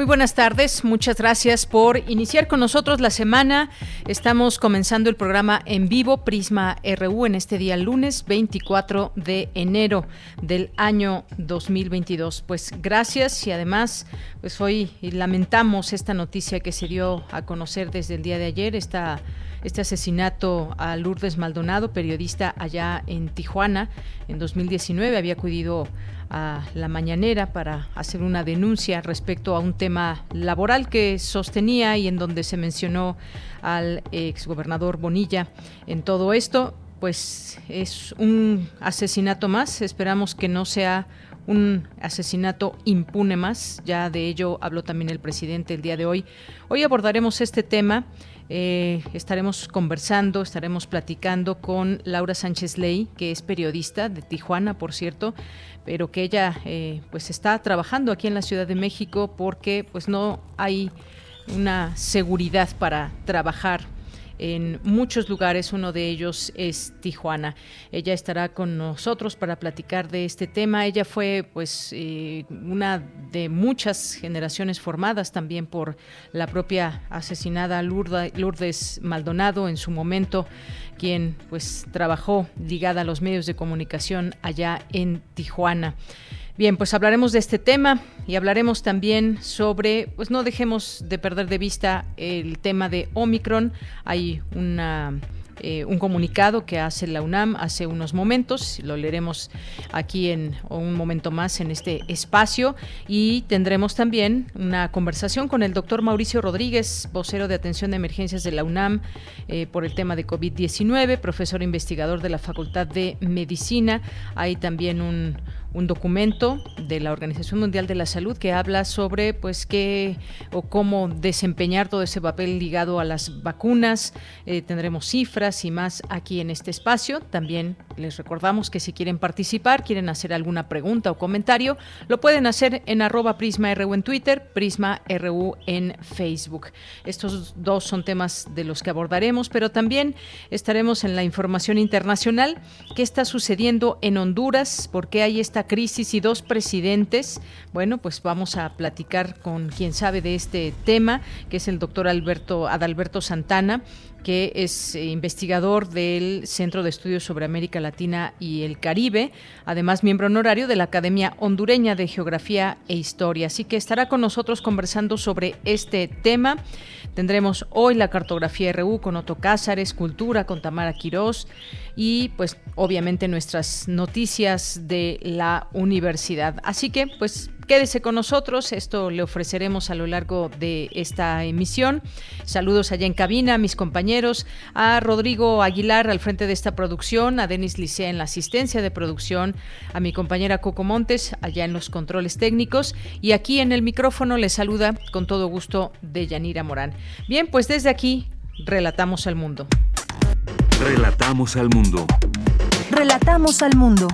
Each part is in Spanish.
Muy buenas tardes, muchas gracias por iniciar con nosotros la semana. Estamos comenzando el programa en vivo Prisma RU en este día lunes 24 de enero del año 2022. Pues gracias y además pues hoy lamentamos esta noticia que se dio a conocer desde el día de ayer, esta este asesinato a Lourdes Maldonado, periodista allá en Tijuana. En 2019 había acudido a la mañanera para hacer una denuncia respecto a un tema laboral que sostenía y en donde se mencionó al exgobernador Bonilla. En todo esto, pues es un asesinato más. Esperamos que no sea un asesinato impune más. Ya de ello habló también el presidente el día de hoy. Hoy abordaremos este tema. Eh, estaremos conversando, estaremos platicando con Laura Sánchez Ley, que es periodista de Tijuana, por cierto, pero que ella eh, pues está trabajando aquí en la Ciudad de México porque pues no hay una seguridad para trabajar en muchos lugares, uno de ellos es Tijuana. Ella estará con nosotros para platicar de este tema. Ella fue pues eh, una de muchas generaciones formadas también por la propia asesinada Lourdes Maldonado en su momento quien pues trabajó ligada a los medios de comunicación allá en Tijuana. Bien, pues hablaremos de este tema y hablaremos también sobre, pues no dejemos de perder de vista el tema de Omicron. Hay una eh, un comunicado que hace la UNAM hace unos momentos, lo leeremos aquí en un momento más en este espacio y tendremos también una conversación con el doctor Mauricio Rodríguez, vocero de atención de emergencias de la UNAM eh, por el tema de COVID-19, profesor investigador de la Facultad de Medicina. Hay también un un documento de la Organización Mundial de la Salud que habla sobre pues qué o cómo desempeñar todo ese papel ligado a las vacunas. Eh, tendremos cifras y más aquí en este espacio. También les recordamos que si quieren participar, quieren hacer alguna pregunta o comentario, lo pueden hacer en arroba Prisma RU en Twitter, Prisma RU en Facebook. Estos dos son temas de los que abordaremos, pero también estaremos en la información internacional. ¿Qué está sucediendo en Honduras? ¿Por qué hay esta crisis y dos presidentes. Bueno, pues vamos a platicar con quien sabe de este tema, que es el doctor Alberto Adalberto Santana que es eh, investigador del Centro de Estudios sobre América Latina y el Caribe, además miembro honorario de la Academia Hondureña de Geografía e Historia. Así que estará con nosotros conversando sobre este tema. Tendremos hoy la cartografía RU con Otto Cázares, Cultura con Tamara Quirós y pues obviamente nuestras noticias de la universidad. Así que pues Quédese con nosotros, esto le ofreceremos a lo largo de esta emisión. Saludos allá en cabina a mis compañeros, a Rodrigo Aguilar al frente de esta producción, a Denis Licea en la asistencia de producción, a mi compañera Coco Montes allá en los controles técnicos y aquí en el micrófono le saluda con todo gusto de Yanira Morán. Bien, pues desde aquí relatamos al mundo. Relatamos al mundo. Relatamos al mundo.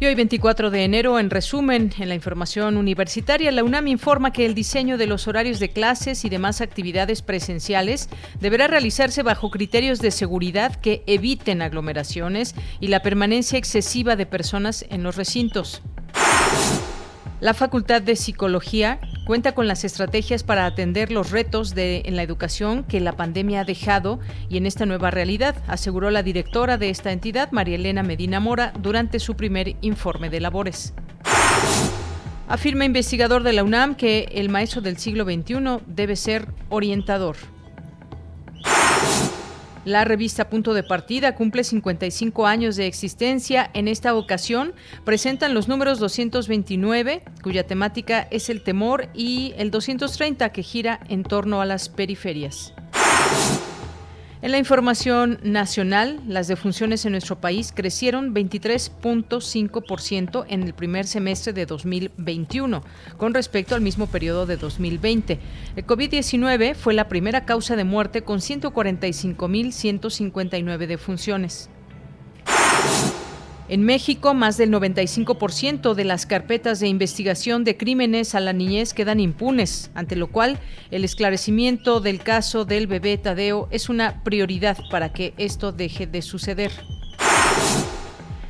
Y hoy 24 de enero, en resumen, en la información universitaria, la UNAM informa que el diseño de los horarios de clases y demás actividades presenciales deberá realizarse bajo criterios de seguridad que eviten aglomeraciones y la permanencia excesiva de personas en los recintos. La Facultad de Psicología cuenta con las estrategias para atender los retos de, en la educación que la pandemia ha dejado y en esta nueva realidad, aseguró la directora de esta entidad, María Elena Medina Mora, durante su primer informe de labores. Afirma investigador de la UNAM que el maestro del siglo XXI debe ser orientador. La revista Punto de Partida cumple 55 años de existencia. En esta ocasión presentan los números 229, cuya temática es el temor, y el 230, que gira en torno a las periferias. En la información nacional, las defunciones en nuestro país crecieron 23.5% en el primer semestre de 2021 con respecto al mismo periodo de 2020. El COVID-19 fue la primera causa de muerte con 145.159 defunciones. En México, más del 95% de las carpetas de investigación de crímenes a la niñez quedan impunes, ante lo cual el esclarecimiento del caso del bebé Tadeo es una prioridad para que esto deje de suceder.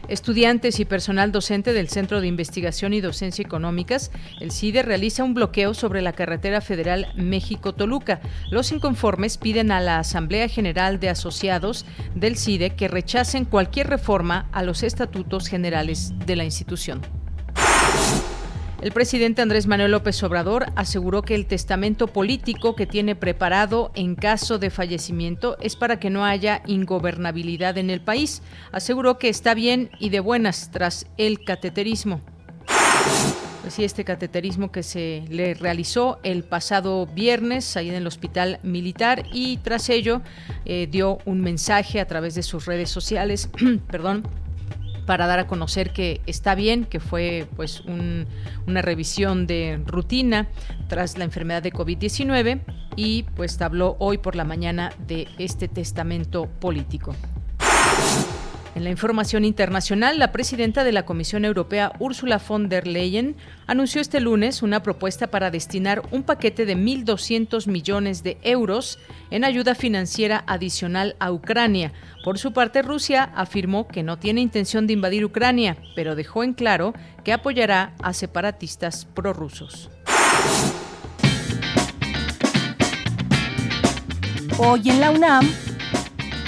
Estudiantes y personal docente del Centro de Investigación y Docencia Económicas, el CIDE realiza un bloqueo sobre la carretera federal México-Toluca. Los inconformes piden a la Asamblea General de Asociados del CIDE que rechacen cualquier reforma a los estatutos generales de la institución. El presidente Andrés Manuel López Obrador aseguró que el testamento político que tiene preparado en caso de fallecimiento es para que no haya ingobernabilidad en el país. Aseguró que está bien y de buenas tras el cateterismo. Pues sí, este cateterismo que se le realizó el pasado viernes ahí en el hospital militar y tras ello eh, dio un mensaje a través de sus redes sociales, perdón, para dar a conocer que está bien, que fue pues una revisión de rutina tras la enfermedad de COVID-19 y pues habló hoy por la mañana de este testamento político. En la información internacional, la presidenta de la Comisión Europea, Ursula von der Leyen, anunció este lunes una propuesta para destinar un paquete de 1.200 millones de euros en ayuda financiera adicional a Ucrania. Por su parte, Rusia afirmó que no tiene intención de invadir Ucrania, pero dejó en claro que apoyará a separatistas prorrusos. Hoy en la UNAM,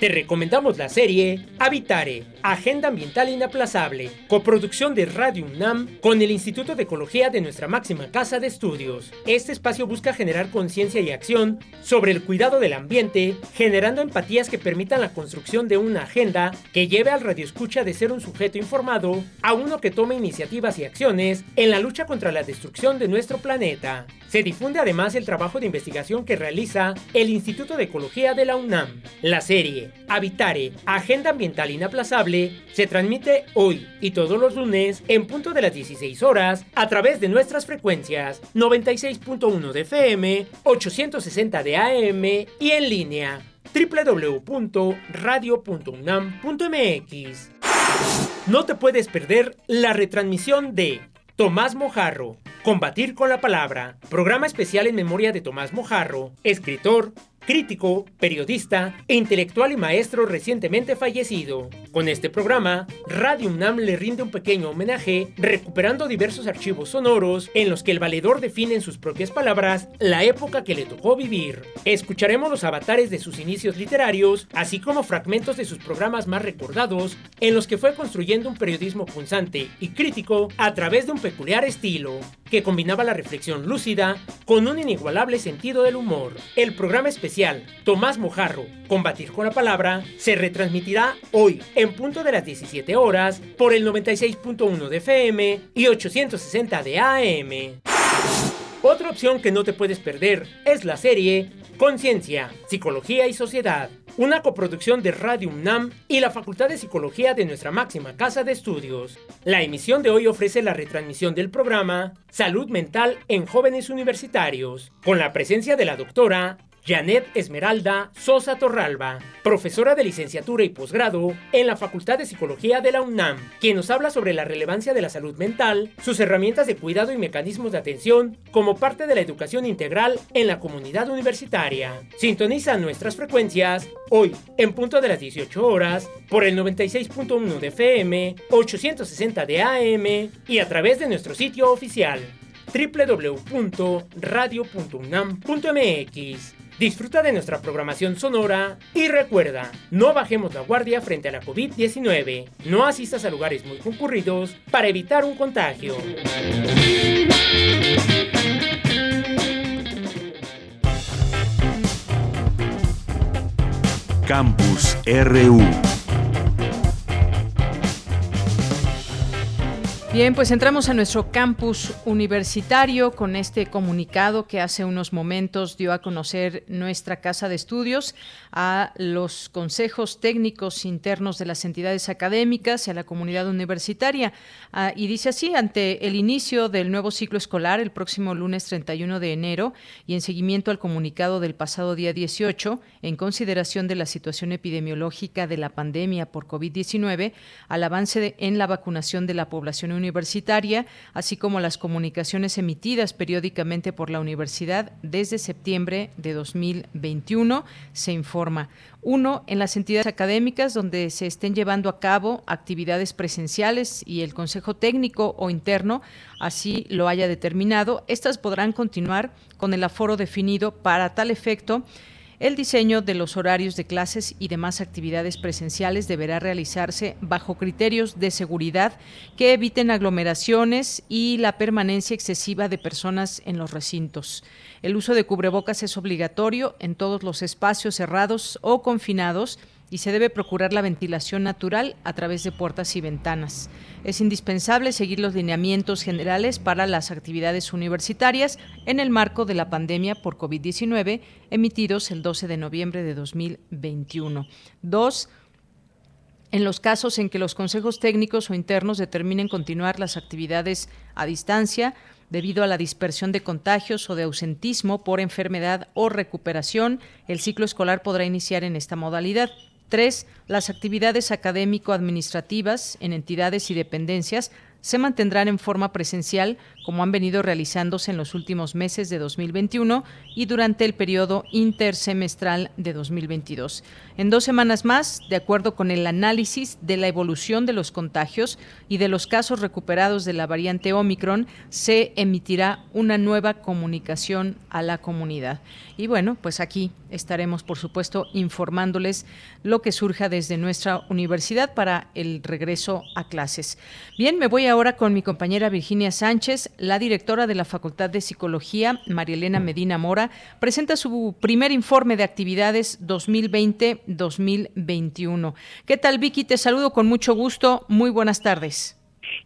Te recomendamos la serie Habitare, Agenda Ambiental Inaplazable, coproducción de Radio UNAM con el Instituto de Ecología de nuestra máxima casa de estudios. Este espacio busca generar conciencia y acción sobre el cuidado del ambiente, generando empatías que permitan la construcción de una agenda que lleve al radioescucha de ser un sujeto informado a uno que tome iniciativas y acciones en la lucha contra la destrucción de nuestro planeta. Se difunde además el trabajo de investigación que realiza el Instituto de Ecología de la UNAM. La serie Habitare, Agenda Ambiental Inaplazable, se transmite hoy y todos los lunes en punto de las 16 horas a través de nuestras frecuencias 96.1 de FM, 860 de AM y en línea www.radio.unam.mx. No te puedes perder la retransmisión de Tomás Mojarro, Combatir con la Palabra, programa especial en memoria de Tomás Mojarro, escritor, crítico, periodista e intelectual y maestro recientemente fallecido. Con este programa, Radio UNAM le rinde un pequeño homenaje, recuperando diversos archivos sonoros en los que el valedor define en sus propias palabras la época que le tocó vivir. Escucharemos los avatares de sus inicios literarios, así como fragmentos de sus programas más recordados, en los que fue construyendo un periodismo punzante y crítico a través de un peculiar estilo, que combinaba la reflexión lúcida con un inigualable sentido del humor. El programa especial Tomás Mojarro, Combatir con la Palabra, se retransmitirá hoy en punto de las 17 horas por el 96.1 de FM y 860 de AM. Otra opción que no te puedes perder es la serie Conciencia, Psicología y Sociedad, una coproducción de Radio UNAM y la Facultad de Psicología de nuestra máxima casa de estudios. La emisión de hoy ofrece la retransmisión del programa Salud Mental en Jóvenes Universitarios, con la presencia de la doctora Janet Esmeralda Sosa Torralba, profesora de licenciatura y posgrado en la Facultad de Psicología de la UNAM, quien nos habla sobre la relevancia de la salud mental, sus herramientas de cuidado y mecanismos de atención como parte de la educación integral en la comunidad universitaria. Sintoniza nuestras frecuencias hoy en punto de las 18 horas por el 96.1 de FM, 860 de AM y a través de nuestro sitio oficial www.radio.unam.mx. Disfruta de nuestra programación sonora y recuerda, no bajemos la guardia frente a la COVID-19. No asistas a lugares muy concurridos para evitar un contagio. Campus RU Bien, pues entramos a nuestro campus universitario con este comunicado que hace unos momentos dio a conocer nuestra Casa de Estudios a los consejos técnicos internos de las entidades académicas y a la comunidad universitaria. Ah, y dice así, ante el inicio del nuevo ciclo escolar el próximo lunes 31 de enero y en seguimiento al comunicado del pasado día 18, en consideración de la situación epidemiológica de la pandemia por COVID-19, al avance en la vacunación de la población universitaria, universitaria, así como las comunicaciones emitidas periódicamente por la universidad desde septiembre de 2021, se informa. Uno, en las entidades académicas donde se estén llevando a cabo actividades presenciales y el Consejo Técnico o interno así lo haya determinado, estas podrán continuar con el aforo definido para tal efecto el diseño de los horarios de clases y demás actividades presenciales deberá realizarse bajo criterios de seguridad que eviten aglomeraciones y la permanencia excesiva de personas en los recintos. El uso de cubrebocas es obligatorio en todos los espacios cerrados o confinados y se debe procurar la ventilación natural a través de puertas y ventanas. Es indispensable seguir los lineamientos generales para las actividades universitarias en el marco de la pandemia por COVID-19 emitidos el 12 de noviembre de 2021. Dos, en los casos en que los consejos técnicos o internos determinen continuar las actividades a distancia, debido a la dispersión de contagios o de ausentismo por enfermedad o recuperación, el ciclo escolar podrá iniciar en esta modalidad. Tres, las actividades académico-administrativas en entidades y dependencias se mantendrán en forma presencial como han venido realizándose en los últimos meses de 2021 y durante el periodo intersemestral de 2022. En dos semanas más, de acuerdo con el análisis de la evolución de los contagios y de los casos recuperados de la variante Omicron, se emitirá una nueva comunicación a la comunidad. Y bueno, pues aquí estaremos, por supuesto, informándoles lo que surja desde nuestra universidad para el regreso a clases. Bien, me voy ahora con mi compañera Virginia Sánchez la directora de la Facultad de Psicología, María Elena Medina Mora, presenta su primer informe de actividades 2020-2021. ¿Qué tal, Vicky? Te saludo con mucho gusto. Muy buenas tardes.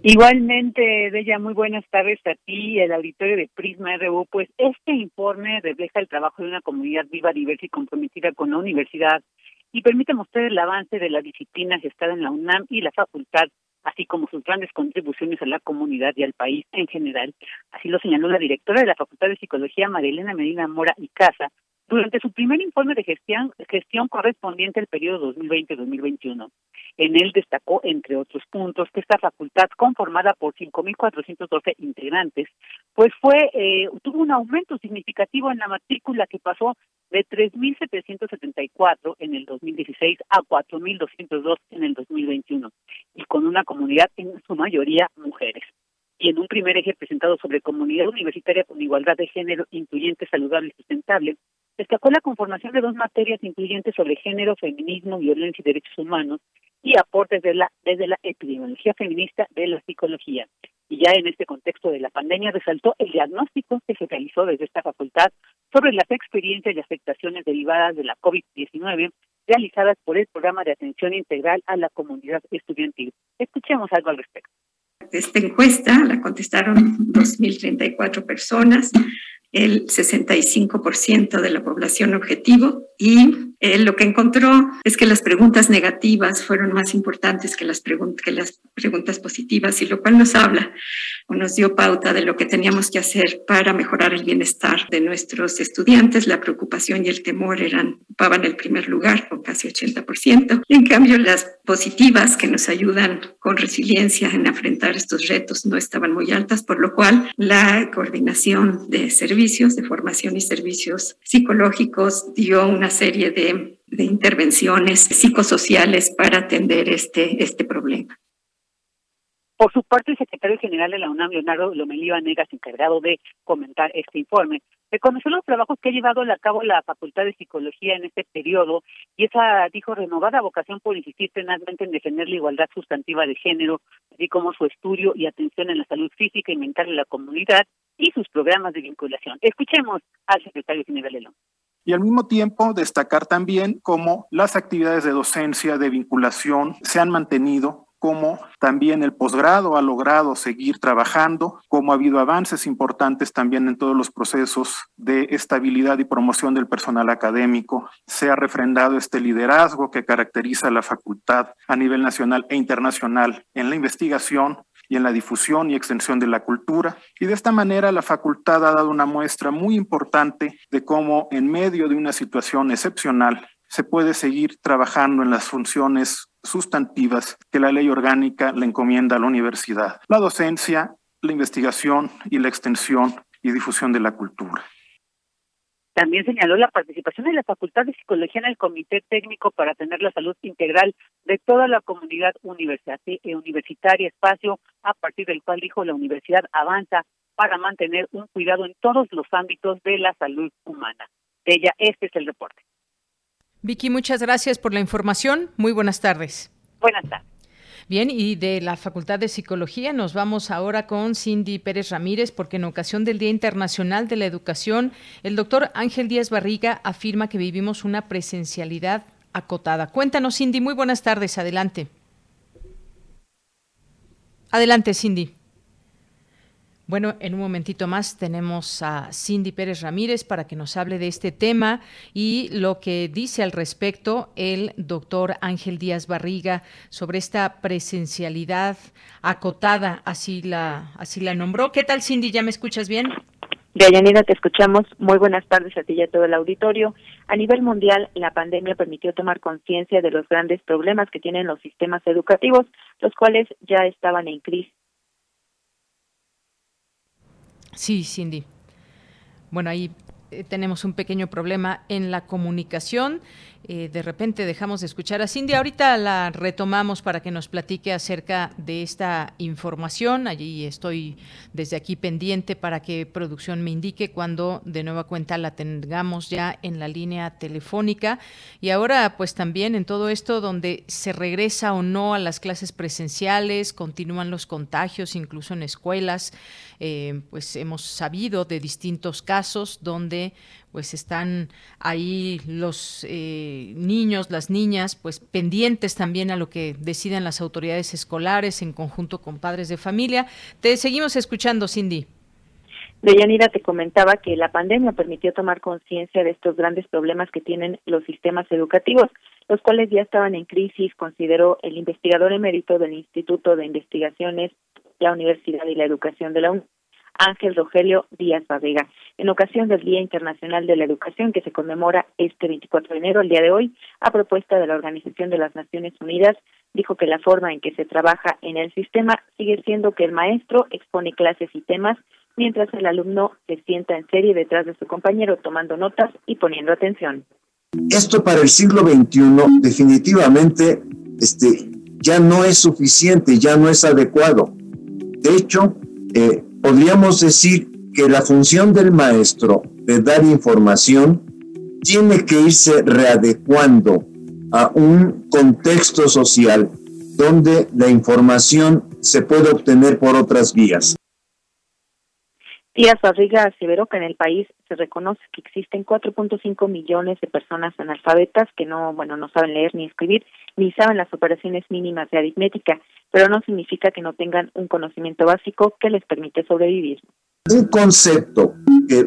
Igualmente, Bella, muy buenas tardes a ti y al auditorio de Prisma RU. Pues este informe refleja el trabajo de una comunidad viva, diversa y comprometida con la universidad y permite mostrar el avance de la disciplina gestada en la UNAM y la facultad así como sus grandes contribuciones a la comunidad y al país en general. Así lo señaló la directora de la Facultad de Psicología, Marilena Medina Mora y Casa, durante su primer informe de gestión, gestión correspondiente al periodo 2020-2021. En él destacó, entre otros puntos, que esta facultad, conformada por 5.412 integrantes, pues fue eh, tuvo un aumento significativo en la matrícula que pasó de 3.774 en el 2016 a 4.202 en el 2021, y con una comunidad en su mayoría mujeres y en un primer eje presentado sobre comunidad universitaria con igualdad de género incluyente, saludable y sustentable, destacó la conformación de dos materias incluyentes sobre género, feminismo, violencia y derechos humanos y aportes de la, desde la epidemiología feminista de la psicología. Y ya en este contexto de la pandemia resaltó el diagnóstico que se realizó desde esta facultad sobre las experiencias y afectaciones derivadas de la COVID-19 realizadas por el programa de atención integral a la comunidad estudiantil. Escuchemos algo al respecto. Esta encuesta la contestaron 2.034 personas el 65% de la población objetivo y eh, lo que encontró es que las preguntas negativas fueron más importantes que las, que las preguntas positivas y lo cual nos habla o nos dio pauta de lo que teníamos que hacer para mejorar el bienestar de nuestros estudiantes. La preocupación y el temor eran, ocupaban el primer lugar con casi 80%. Y en cambio las positivas que nos ayudan con resiliencia en enfrentar estos retos no estaban muy altas, por lo cual la coordinación de servicios de formación y servicios psicológicos dio una serie de, de intervenciones psicosociales para atender este, este problema. Por su parte, el secretario general de la UNAM, Leonardo Lomelí Vanegas, encargado de comentar este informe, reconoció los trabajos que ha llevado a cabo la Facultad de Psicología en este periodo y esa, dijo, renovada vocación por insistir plenamente en defender la igualdad sustantiva de género, así como su estudio y atención en la salud física y mental de la comunidad y sus programas de vinculación. Escuchemos al secretario general la y al mismo tiempo destacar también cómo las actividades de docencia, de vinculación, se han mantenido cómo también el posgrado ha logrado seguir trabajando, cómo ha habido avances importantes también en todos los procesos de estabilidad y promoción del personal académico. Se ha refrendado este liderazgo que caracteriza la facultad a nivel nacional e internacional en la investigación y en la difusión y extensión de la cultura. Y de esta manera la facultad ha dado una muestra muy importante de cómo en medio de una situación excepcional se puede seguir trabajando en las funciones sustantivas que la ley orgánica le encomienda a la universidad, la docencia, la investigación y la extensión y difusión de la cultura. También señaló la participación de la Facultad de Psicología en el Comité Técnico para tener la salud integral de toda la comunidad eh, universitaria, espacio a partir del cual dijo la universidad avanza para mantener un cuidado en todos los ámbitos de la salud humana. De ella, este es el reporte. Vicky, muchas gracias por la información. Muy buenas tardes. Buenas tardes. Bien, y de la Facultad de Psicología nos vamos ahora con Cindy Pérez Ramírez, porque en ocasión del Día Internacional de la Educación, el doctor Ángel Díaz Barriga afirma que vivimos una presencialidad acotada. Cuéntanos, Cindy, muy buenas tardes, adelante. Adelante, Cindy. Bueno, en un momentito más tenemos a Cindy Pérez Ramírez para que nos hable de este tema y lo que dice al respecto el doctor Ángel Díaz Barriga sobre esta presencialidad acotada, así la, así la nombró. ¿Qué tal, Cindy? ¿Ya me escuchas bien? Deyanira, te escuchamos. Muy buenas tardes a ti y a todo el auditorio. A nivel mundial, la pandemia permitió tomar conciencia de los grandes problemas que tienen los sistemas educativos, los cuales ya estaban en crisis Sí, Cindy. Bueno, ahí eh, tenemos un pequeño problema en la comunicación. Eh, de repente dejamos de escuchar a Cindy. Ahorita la retomamos para que nos platique acerca de esta información. Allí estoy desde aquí pendiente para que producción me indique cuando de nueva cuenta la tengamos ya en la línea telefónica. Y ahora, pues también en todo esto donde se regresa o no a las clases presenciales, continúan los contagios, incluso en escuelas. Eh, pues hemos sabido de distintos casos donde pues están ahí los eh, niños, las niñas, pues pendientes también a lo que deciden las autoridades escolares en conjunto con padres de familia. Te seguimos escuchando, Cindy. Deyanira te comentaba que la pandemia permitió tomar conciencia de estos grandes problemas que tienen los sistemas educativos, los cuales ya estaban en crisis, consideró el investigador emérito del Instituto de Investigaciones, la Universidad y la Educación de la UNED, Ángel Rogelio Díaz Barriga. En ocasión del Día Internacional de la Educación, que se conmemora este 24 de enero, el día de hoy, a propuesta de la Organización de las Naciones Unidas, dijo que la forma en que se trabaja en el sistema sigue siendo que el maestro expone clases y temas, mientras el alumno se sienta en serie detrás de su compañero tomando notas y poniendo atención. Esto para el siglo XXI definitivamente este, ya no es suficiente, ya no es adecuado. De hecho, eh, podríamos decir que la función del maestro de dar información tiene que irse readecuando a un contexto social donde la información se puede obtener por otras vías. Díaz Barriga aseveró que en el país se reconoce que existen 4.5 millones de personas analfabetas que no, bueno, no saben leer ni escribir, ni saben las operaciones mínimas de aritmética, pero no significa que no tengan un conocimiento básico que les permite sobrevivir. Un concepto que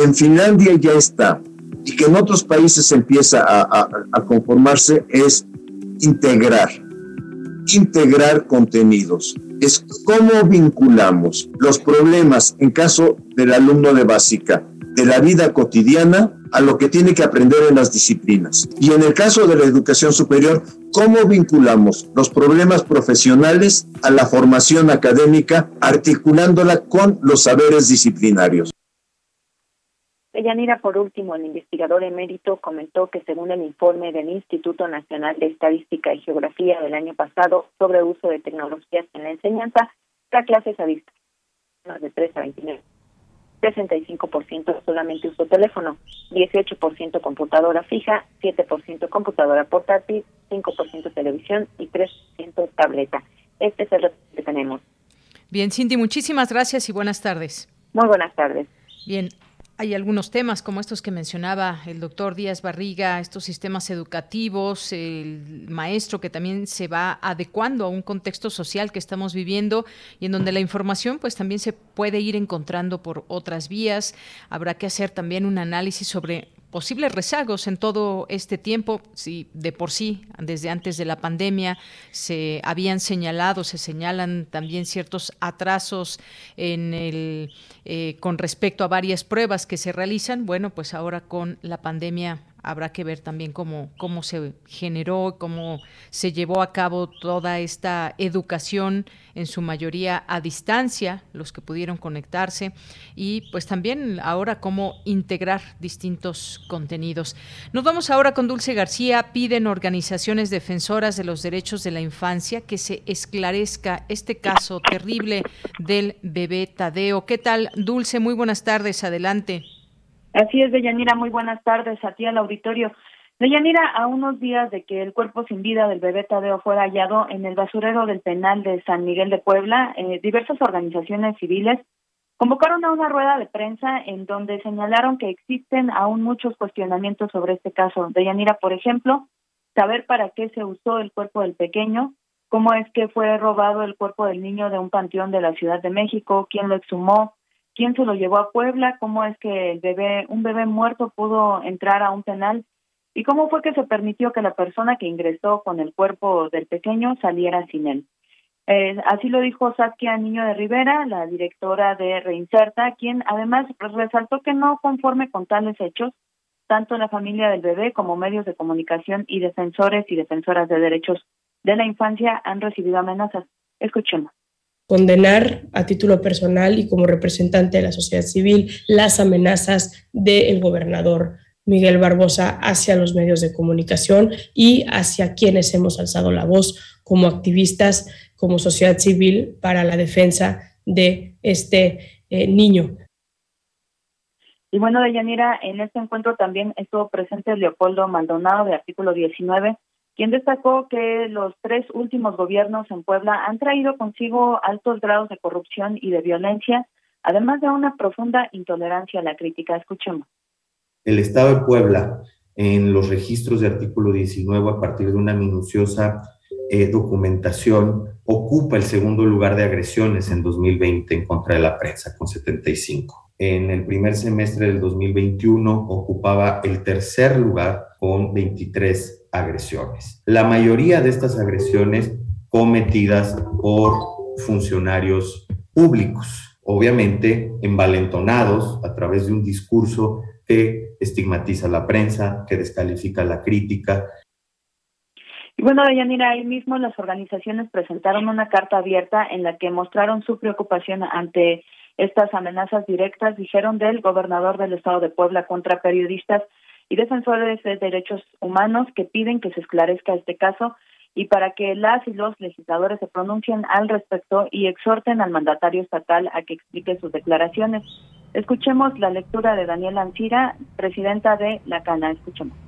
en Finlandia ya está y que en otros países empieza a, conformarse es integrar, integrar contenidos. Es cómo vinculamos los problemas, en caso del alumno de básica, de la vida cotidiana a lo que tiene que aprender en las disciplinas. Y en el caso de la educación superior, ¿cómo vinculamos los problemas profesionales a la formación académica, articulándola con los saberes disciplinarios? Yanira, por último, el investigador emérito comentó que según el informe del Instituto Nacional de Estadística y Geografía del año pasado sobre uso de tecnologías en la enseñanza, la clases a distancia de 3 a 29 65% solamente uso teléfono, 18% computadora fija, 7% computadora portátil, 5% televisión y 3% tableta. Este es el que tenemos. Bien, Cindy, muchísimas gracias y buenas tardes. Muy buenas tardes. Bien, hay algunos temas como estos que mencionaba el doctor Díaz Barriga, estos sistemas educativos, el maestro que también se va adecuando a un contexto social que estamos viviendo y en donde la información pues también se puede ir encontrando por otras vías. Habrá que hacer también un análisis sobre posibles rezagos en todo este tiempo, si de por sí, desde antes de la pandemia, se habían señalado, se señalan también ciertos atrasos en el, eh, con respecto a varias pruebas que se realizan, bueno, pues ahora con la pandemia habrá que ver también cómo, cómo se generó, cómo se llevó a cabo toda esta educación, en su mayoría a distancia, los que pudieron conectarse, y pues también ahora cómo integrar distintos contenidos. Nos vamos ahora con Dulce García. Piden organizaciones defensoras de los derechos de la infancia que se esclarezca este caso terrible del bebé Tadeo. ¿Qué tal, Dulce? Muy buenas tardes. Adelante. Así es, Deyanira, muy buenas tardes a ti al auditorio. Deyanira, a unos días de que el cuerpo sin vida del bebé Tadeo fuera hallado en el basurero del penal de San Miguel de Puebla, eh, diversas organizaciones civiles convocaron a una rueda de prensa en donde señalaron que existen aún muchos cuestionamientos sobre este caso. Deyanira, por ejemplo, saber para qué se usó el cuerpo del pequeño, cómo es que fue robado el cuerpo del niño de un panteón de la Ciudad de México, quién lo exhumó, quién se lo llevó a Puebla, cómo es que el bebé, un bebé muerto pudo entrar a un penal y cómo fue que se permitió que la persona que ingresó con el cuerpo del pequeño saliera sin él. Eh, así lo dijo Saskia Niño de Rivera, la directora de Reinserta, quien además resaltó que no conforme con tales hechos, tanto la familia del bebé como medios de comunicación y defensores y defensoras de derechos de la infancia han recibido amenazas. Escuchemos condenar a título personal y como representante de la sociedad civil las amenazas del gobernador Miguel Barbosa hacia los medios de comunicación y hacia quienes hemos alzado la voz como activistas, como sociedad civil para la defensa de este eh, niño. Y bueno, Deyanira, en este encuentro también estuvo presente Leopoldo Maldonado de artículo 19, quien destacó que los tres últimos gobiernos en Puebla han traído consigo altos grados de corrupción y de violencia, además de una profunda intolerancia a la crítica. Escuchemos. El Estado de Puebla, en los registros de artículo 19, a partir de una minuciosa eh, documentación, ocupa el segundo lugar de agresiones en 2020 en contra de la prensa, con 75. En el primer semestre del 2021 ocupaba el tercer lugar con 23 agresiones. La mayoría de estas agresiones cometidas por funcionarios públicos, obviamente envalentonados a través de un discurso que estigmatiza la prensa, que descalifica la crítica. Y bueno, Deyanira, ahí mismo las organizaciones presentaron una carta abierta en la que mostraron su preocupación ante estas amenazas directas, dijeron del gobernador del estado de Puebla contra periodistas y defensores de derechos humanos que piden que se esclarezca este caso y para que las y los legisladores se pronuncien al respecto y exhorten al mandatario estatal a que explique sus declaraciones. Escuchemos la lectura de Daniela Ancira, presidenta de la CANA. Escuchemos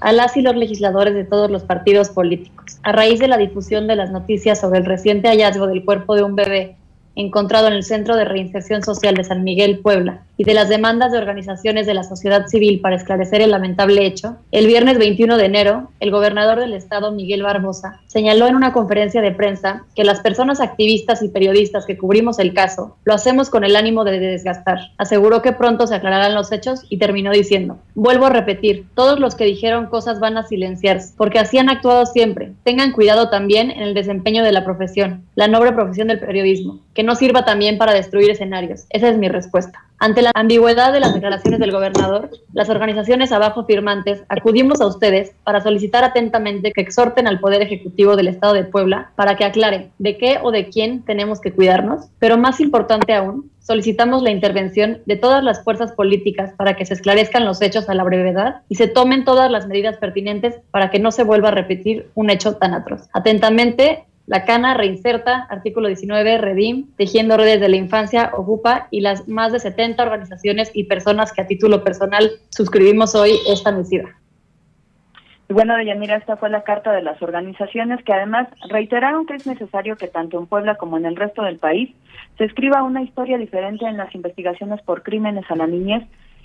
a las y los legisladores de todos los partidos políticos. A raíz de la difusión de las noticias sobre el reciente hallazgo del cuerpo de un bebé encontrado en el Centro de Reinserción Social de San Miguel, Puebla, y de las demandas de organizaciones de la sociedad civil para esclarecer el lamentable hecho, el viernes 21 de enero, el gobernador del estado, Miguel Barbosa, señaló en una conferencia de prensa que las personas activistas y periodistas que cubrimos el caso lo hacemos con el ánimo de desgastar. Aseguró que pronto se aclararán los hechos y terminó diciendo, vuelvo a repetir, todos los que dijeron cosas van a silenciarse, porque así han actuado siempre. Tengan cuidado también en el desempeño de la profesión, la noble profesión del periodismo, que no sirva también para destruir escenarios. Esa es mi respuesta. Ante la ambigüedad de las declaraciones del gobernador, las organizaciones abajo firmantes acudimos a ustedes para solicitar atentamente que exhorten al Poder Ejecutivo del Estado de Puebla para que aclare de qué o de quién tenemos que cuidarnos, pero más importante aún, solicitamos la intervención de todas las fuerzas políticas para que se esclarezcan los hechos a la brevedad y se tomen todas las medidas pertinentes para que no se vuelva a repetir un hecho tan atroz. Atentamente, la Cana reinserta, artículo 19, Redim, Tejiendo Redes de la Infancia, Ocupa y las más de 70 organizaciones y personas que a título personal suscribimos hoy esta misiva. Bueno, Deyanira, esta fue la carta de las organizaciones que además reiteraron que es necesario que tanto en Puebla como en el resto del país se escriba una historia diferente en las investigaciones por crímenes a la niñez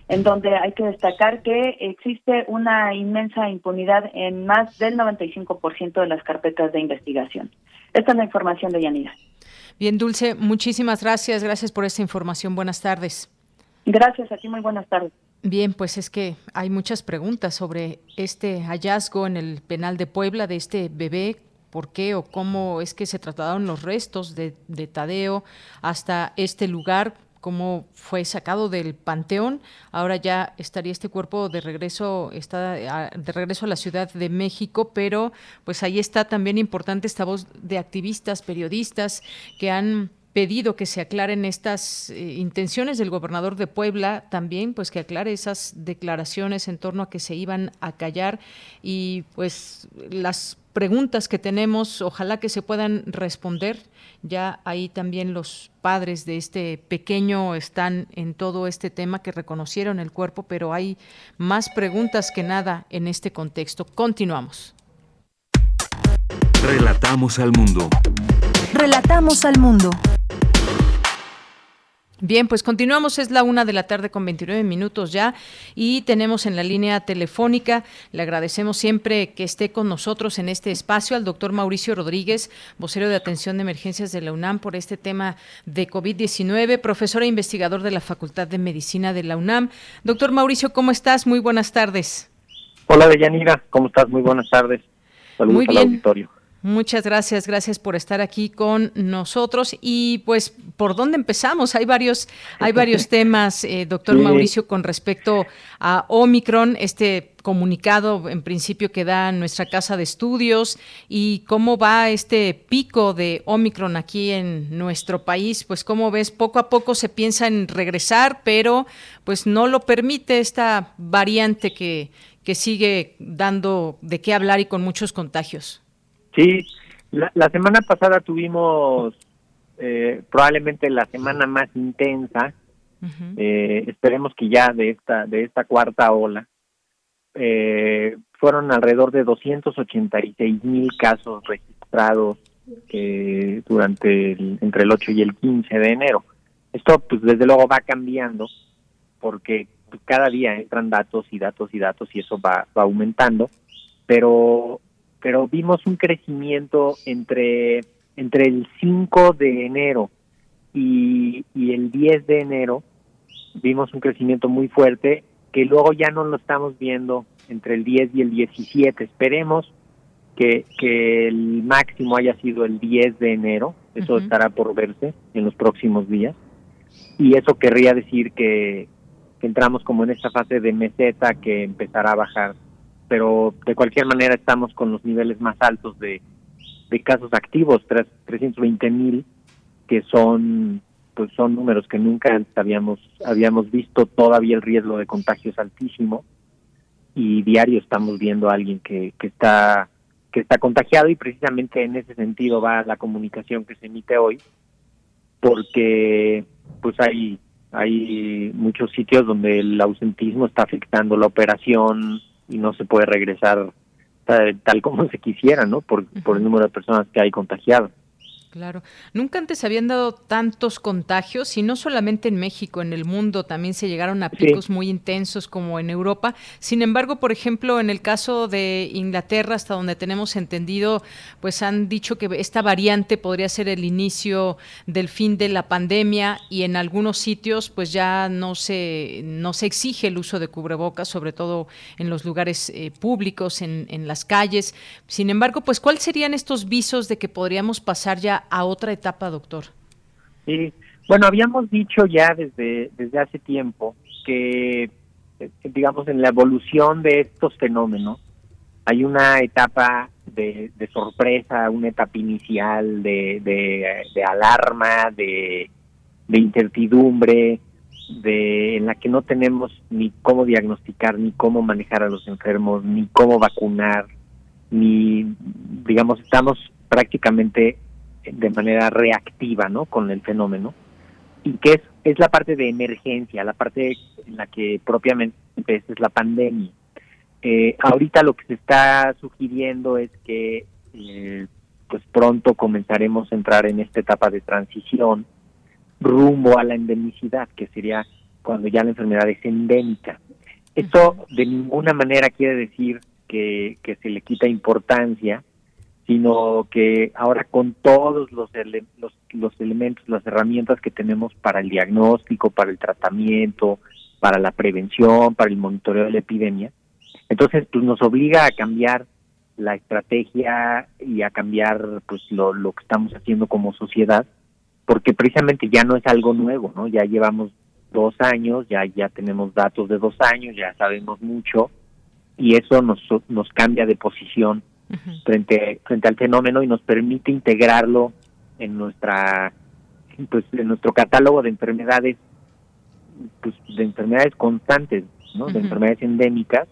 en donde hay que destacar que existe una inmensa impunidad en más del 95% de las carpetas de investigación. Esta es la información de Yanira. Bien, Dulce, muchísimas gracias. Gracias por esta información. Buenas tardes. Gracias a ti, muy buenas tardes. Bien, pues es que hay muchas preguntas sobre este hallazgo en el penal de Puebla de este bebé. ¿Por qué o cómo es que se trataron los restos de, de Tadeo hasta este lugar? Cómo fue sacado del panteón. Ahora ya estaría este cuerpo de regreso, está de regreso a la Ciudad de México, pero pues ahí está también importante esta voz de activistas, periodistas que han pedido que se aclaren estas eh, intenciones del gobernador de Puebla también, pues que aclare esas declaraciones en torno a que se iban a callar y pues las preguntas que tenemos, ojalá que se puedan responder. Ya ahí también los padres de este pequeño están en todo este tema que reconocieron el cuerpo, pero hay más preguntas que nada en este contexto. Continuamos. Relatamos al mundo. Relatamos al mundo. Bien, pues continuamos, es la una de la tarde con 29 minutos ya y tenemos en la línea telefónica, le agradecemos siempre que esté con nosotros en este espacio al doctor Mauricio Rodríguez, vocero de atención de emergencias de la UNAM por este tema de COVID-19, profesor e investigador de la Facultad de Medicina de la UNAM. Doctor Mauricio, ¿cómo estás? Muy buenas tardes. Hola, Deyanira, ¿cómo estás? Muy buenas tardes. Saludos Muy al auditorio. Muchas gracias, gracias por estar aquí con nosotros. Y pues, ¿por dónde empezamos? Hay varios, hay varios temas, eh, doctor Sí. Mauricio, con respecto a Omicron, este comunicado en principio que da nuestra casa de estudios y cómo va este pico de Omicron aquí en nuestro país. Pues, como ves, poco a poco se piensa en regresar, pero pues no lo permite esta variante que, que sigue dando de qué hablar y con muchos contagios. Sí, la, la semana pasada tuvimos eh, probablemente la semana más intensa. Eh, esperemos que ya de esta de esta cuarta ola eh, fueron alrededor de 286 mil casos registrados eh, durante el- entre el 8 y el 15 de enero. Esto, pues, desde luego va cambiando porque pues, cada día entran datos y datos y datos y eso va, va aumentando, pero pero vimos un crecimiento entre entre el 5 de enero y, y el 10 de enero vimos un crecimiento muy fuerte que luego ya no lo estamos viendo entre el 10 y el 17. Esperemos que, que el máximo haya sido el 10 de enero, eso estará por verse en los próximos días. Y eso querría decir que, que entramos como en esta fase de meseta que empezará a bajar. Pero de cualquier manera estamos con los niveles más altos de, de casos activos, tres- 320 mil, que son pues son números que nunca antes habíamos habíamos visto. Todavía el riesgo de contagio es altísimo y diario estamos viendo a alguien que, que está que está contagiado y precisamente en ese sentido va la comunicación que se emite hoy porque pues hay hay muchos sitios donde el ausentismo está afectando la operación y no se puede regresar tal, tal como se quisiera, ¿no? Por, por el número de personas que hay contagiadas. Claro. Nunca antes habían dado tantos contagios y no solamente en México, en el mundo también se llegaron a Sí. picos muy intensos como en Europa. Sin embargo, por ejemplo, en el caso de Inglaterra, hasta donde tenemos entendido, pues han dicho que esta variante podría ser el inicio del fin de la pandemia y en algunos sitios pues ya no se no se exige el uso de cubrebocas, sobre todo en los lugares eh, públicos, en, en las calles. Sin embargo, pues ¿cuáles serían estos visos de que podríamos pasar ya a otra etapa, doctor? Sí, bueno, habíamos dicho ya desde, desde hace tiempo que, eh, digamos, en la evolución de estos fenómenos hay una etapa de, de sorpresa, una etapa inicial de, de, alarma, de, de incertidumbre, de, en la que no tenemos ni cómo diagnosticar, ni cómo manejar a los enfermos, ni cómo vacunar, ni, digamos, estamos prácticamente de manera reactiva, ¿no? Con el fenómeno y que es, es la parte de emergencia, la parte en la que propiamente es la pandemia. Eh, ahorita lo que se está sugiriendo es que eh, pues pronto comenzaremos a entrar en esta etapa de transición rumbo a la endemicidad, que sería cuando ya la enfermedad es endémica. Esto de ninguna manera quiere decir que, que se le quita importancia, sino que ahora con todos los, los, los elementos, las herramientas que tenemos para el diagnóstico, para el tratamiento, para la prevención, para el monitoreo de la epidemia, entonces pues nos obliga a cambiar la estrategia y a cambiar pues lo, lo que estamos haciendo como sociedad, porque precisamente ya no es algo nuevo, ¿no? Ya llevamos dos años, ya ya tenemos datos de dos años, ya sabemos mucho y eso nos, nos cambia de posición frente frente al fenómeno y nos permite integrarlo en nuestra pues en nuestro catálogo de enfermedades pues de enfermedades constantes, ¿no? De enfermedades endémicas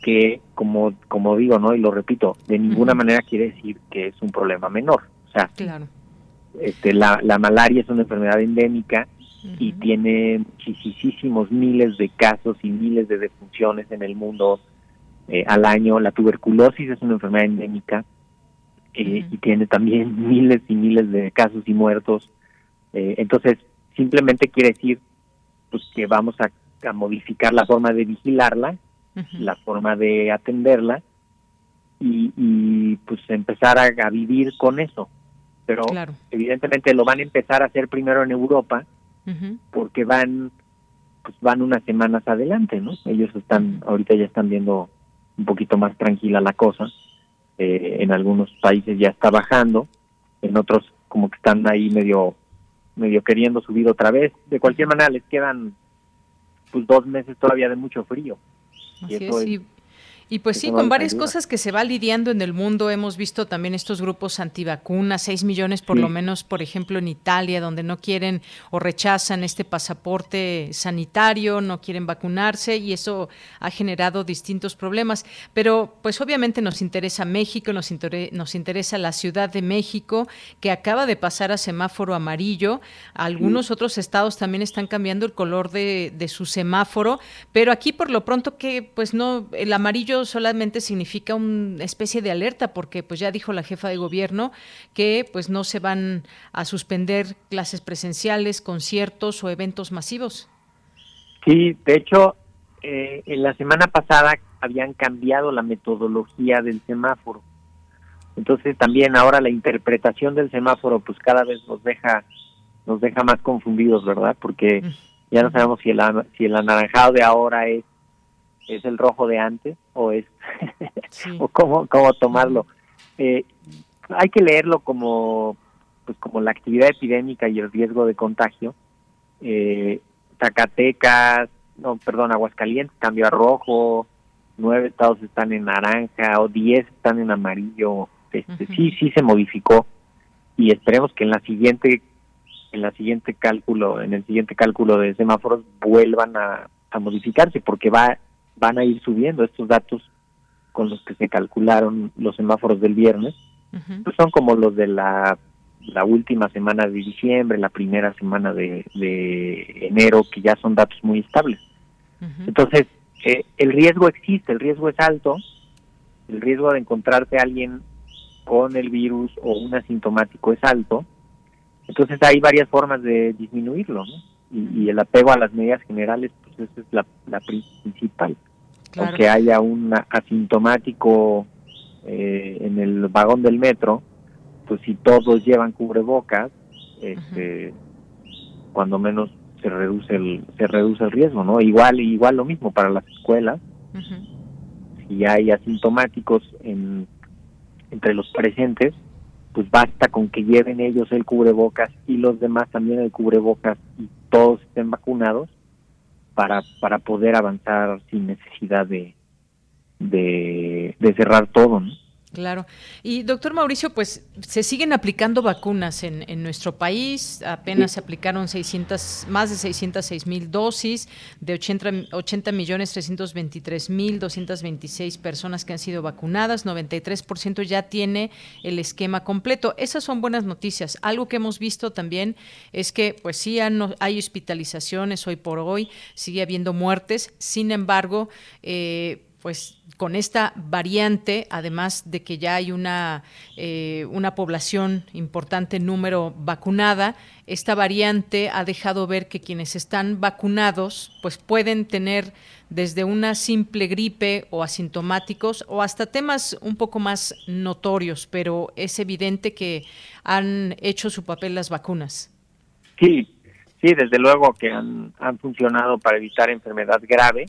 que como como digo, ¿no? Y lo repito, de ninguna manera quiere decir que es un problema menor, o sea, claro. este la la malaria es una enfermedad endémica y tiene muchísimos miles de casos y miles de defunciones en el mundo eh, al año. La tuberculosis es una enfermedad endémica eh, y tiene también miles y miles de casos y muertos. Eh, entonces, simplemente quiere decir pues que vamos a, modificar la forma de vigilarla, la forma de atenderla y, y pues empezar a, a, vivir con eso. Pero evidentemente lo van a empezar a hacer primero en Europa porque van pues van unas semanas adelante, ¿no? Ellos están, ahorita ya están viendo un poquito más tranquila la cosa, eh, en algunos países ya está bajando, en otros como que están ahí medio, medio queriendo subir otra vez, de cualquier manera les quedan pues dos meses todavía de mucho frío. y eso es, y pues sí, con varias cosas que se va lidiando en el mundo, hemos visto también estos grupos antivacunas, 6 millones por lo menos, por ejemplo, en Italia, donde no quieren o rechazan este pasaporte sanitario, no quieren vacunarse y eso ha generado distintos problemas. Pero pues obviamente nos interesa México, nos, nos interesa la Ciudad de México, que acaba de pasar a semáforo amarillo. Algunos otros estados también están cambiando el color de, de su semáforo, pero aquí por lo pronto que pues no, el amarillo solamente significa una especie de alerta, porque pues ya dijo la jefa de gobierno que pues no se van a suspender clases presenciales, conciertos o eventos masivos. Sí, de hecho, eh, en la semana pasada habían cambiado la metodología del semáforo. Entonces también ahora la interpretación del semáforo pues cada vez nos deja nos deja más confundidos, ¿verdad? Porque ya no sabemos si el, si el anaranjado de ahora es es el rojo de antes o es o cómo, cómo tomarlo. Eh, hay que leerlo como pues como la actividad epidémica y el riesgo de contagio. Eh, Zacatecas, no, perdón, Aguascalientes cambió a rojo, nueve estados están en naranja o diez están en amarillo. Este, Sí, sí se modificó y esperemos que en la siguiente en la siguiente cálculo, en el siguiente cálculo de semáforos vuelvan a, a modificarse porque va van a ir subiendo estos datos con los que se calcularon los semáforos del viernes, pues son como los de la, la última semana de diciembre, la primera semana de, de enero, que ya son datos muy estables. Entonces, eh, el riesgo existe, el riesgo es alto, el riesgo de encontrarte a alguien con el virus o un asintomático es alto, entonces hay varias formas de disminuirlo, y, el apego a las medidas generales, pues esa es la, la principal o que haya un asintomático eh, en el vagón del metro, pues si todos llevan cubrebocas, este, cuando menos se reduce el se reduce el riesgo, ¿no? Igual igual lo mismo para las escuelas. Si hay asintomáticos en, entre los presentes, pues basta con que lleven ellos el cubrebocas y los demás también el cubrebocas y todos estén vacunados para, para poder avanzar sin necesidad de, de, de cerrar todo. ¿no? Claro. Y doctor Mauricio, pues se siguen aplicando vacunas en, en nuestro país. Apenas se aplicaron 600, más de 606 mil dosis de 80, 80 millones 323 mil 226 personas que han sido vacunadas. 93% ya tiene el esquema completo. Esas son buenas noticias. Algo que hemos visto también es que, pues sí, hay hospitalizaciones hoy por hoy, sigue habiendo muertes. Sin embargo, eh, pues con esta variante, además de que ya hay una, eh, una población importante número vacunada, esta variante ha dejado ver que quienes están vacunados pues pueden tener desde una simple gripe o asintomáticos o hasta temas un poco más notorios, pero es evidente que han hecho su papel las vacunas. Sí, sí, desde luego que han, han funcionado para evitar enfermedad grave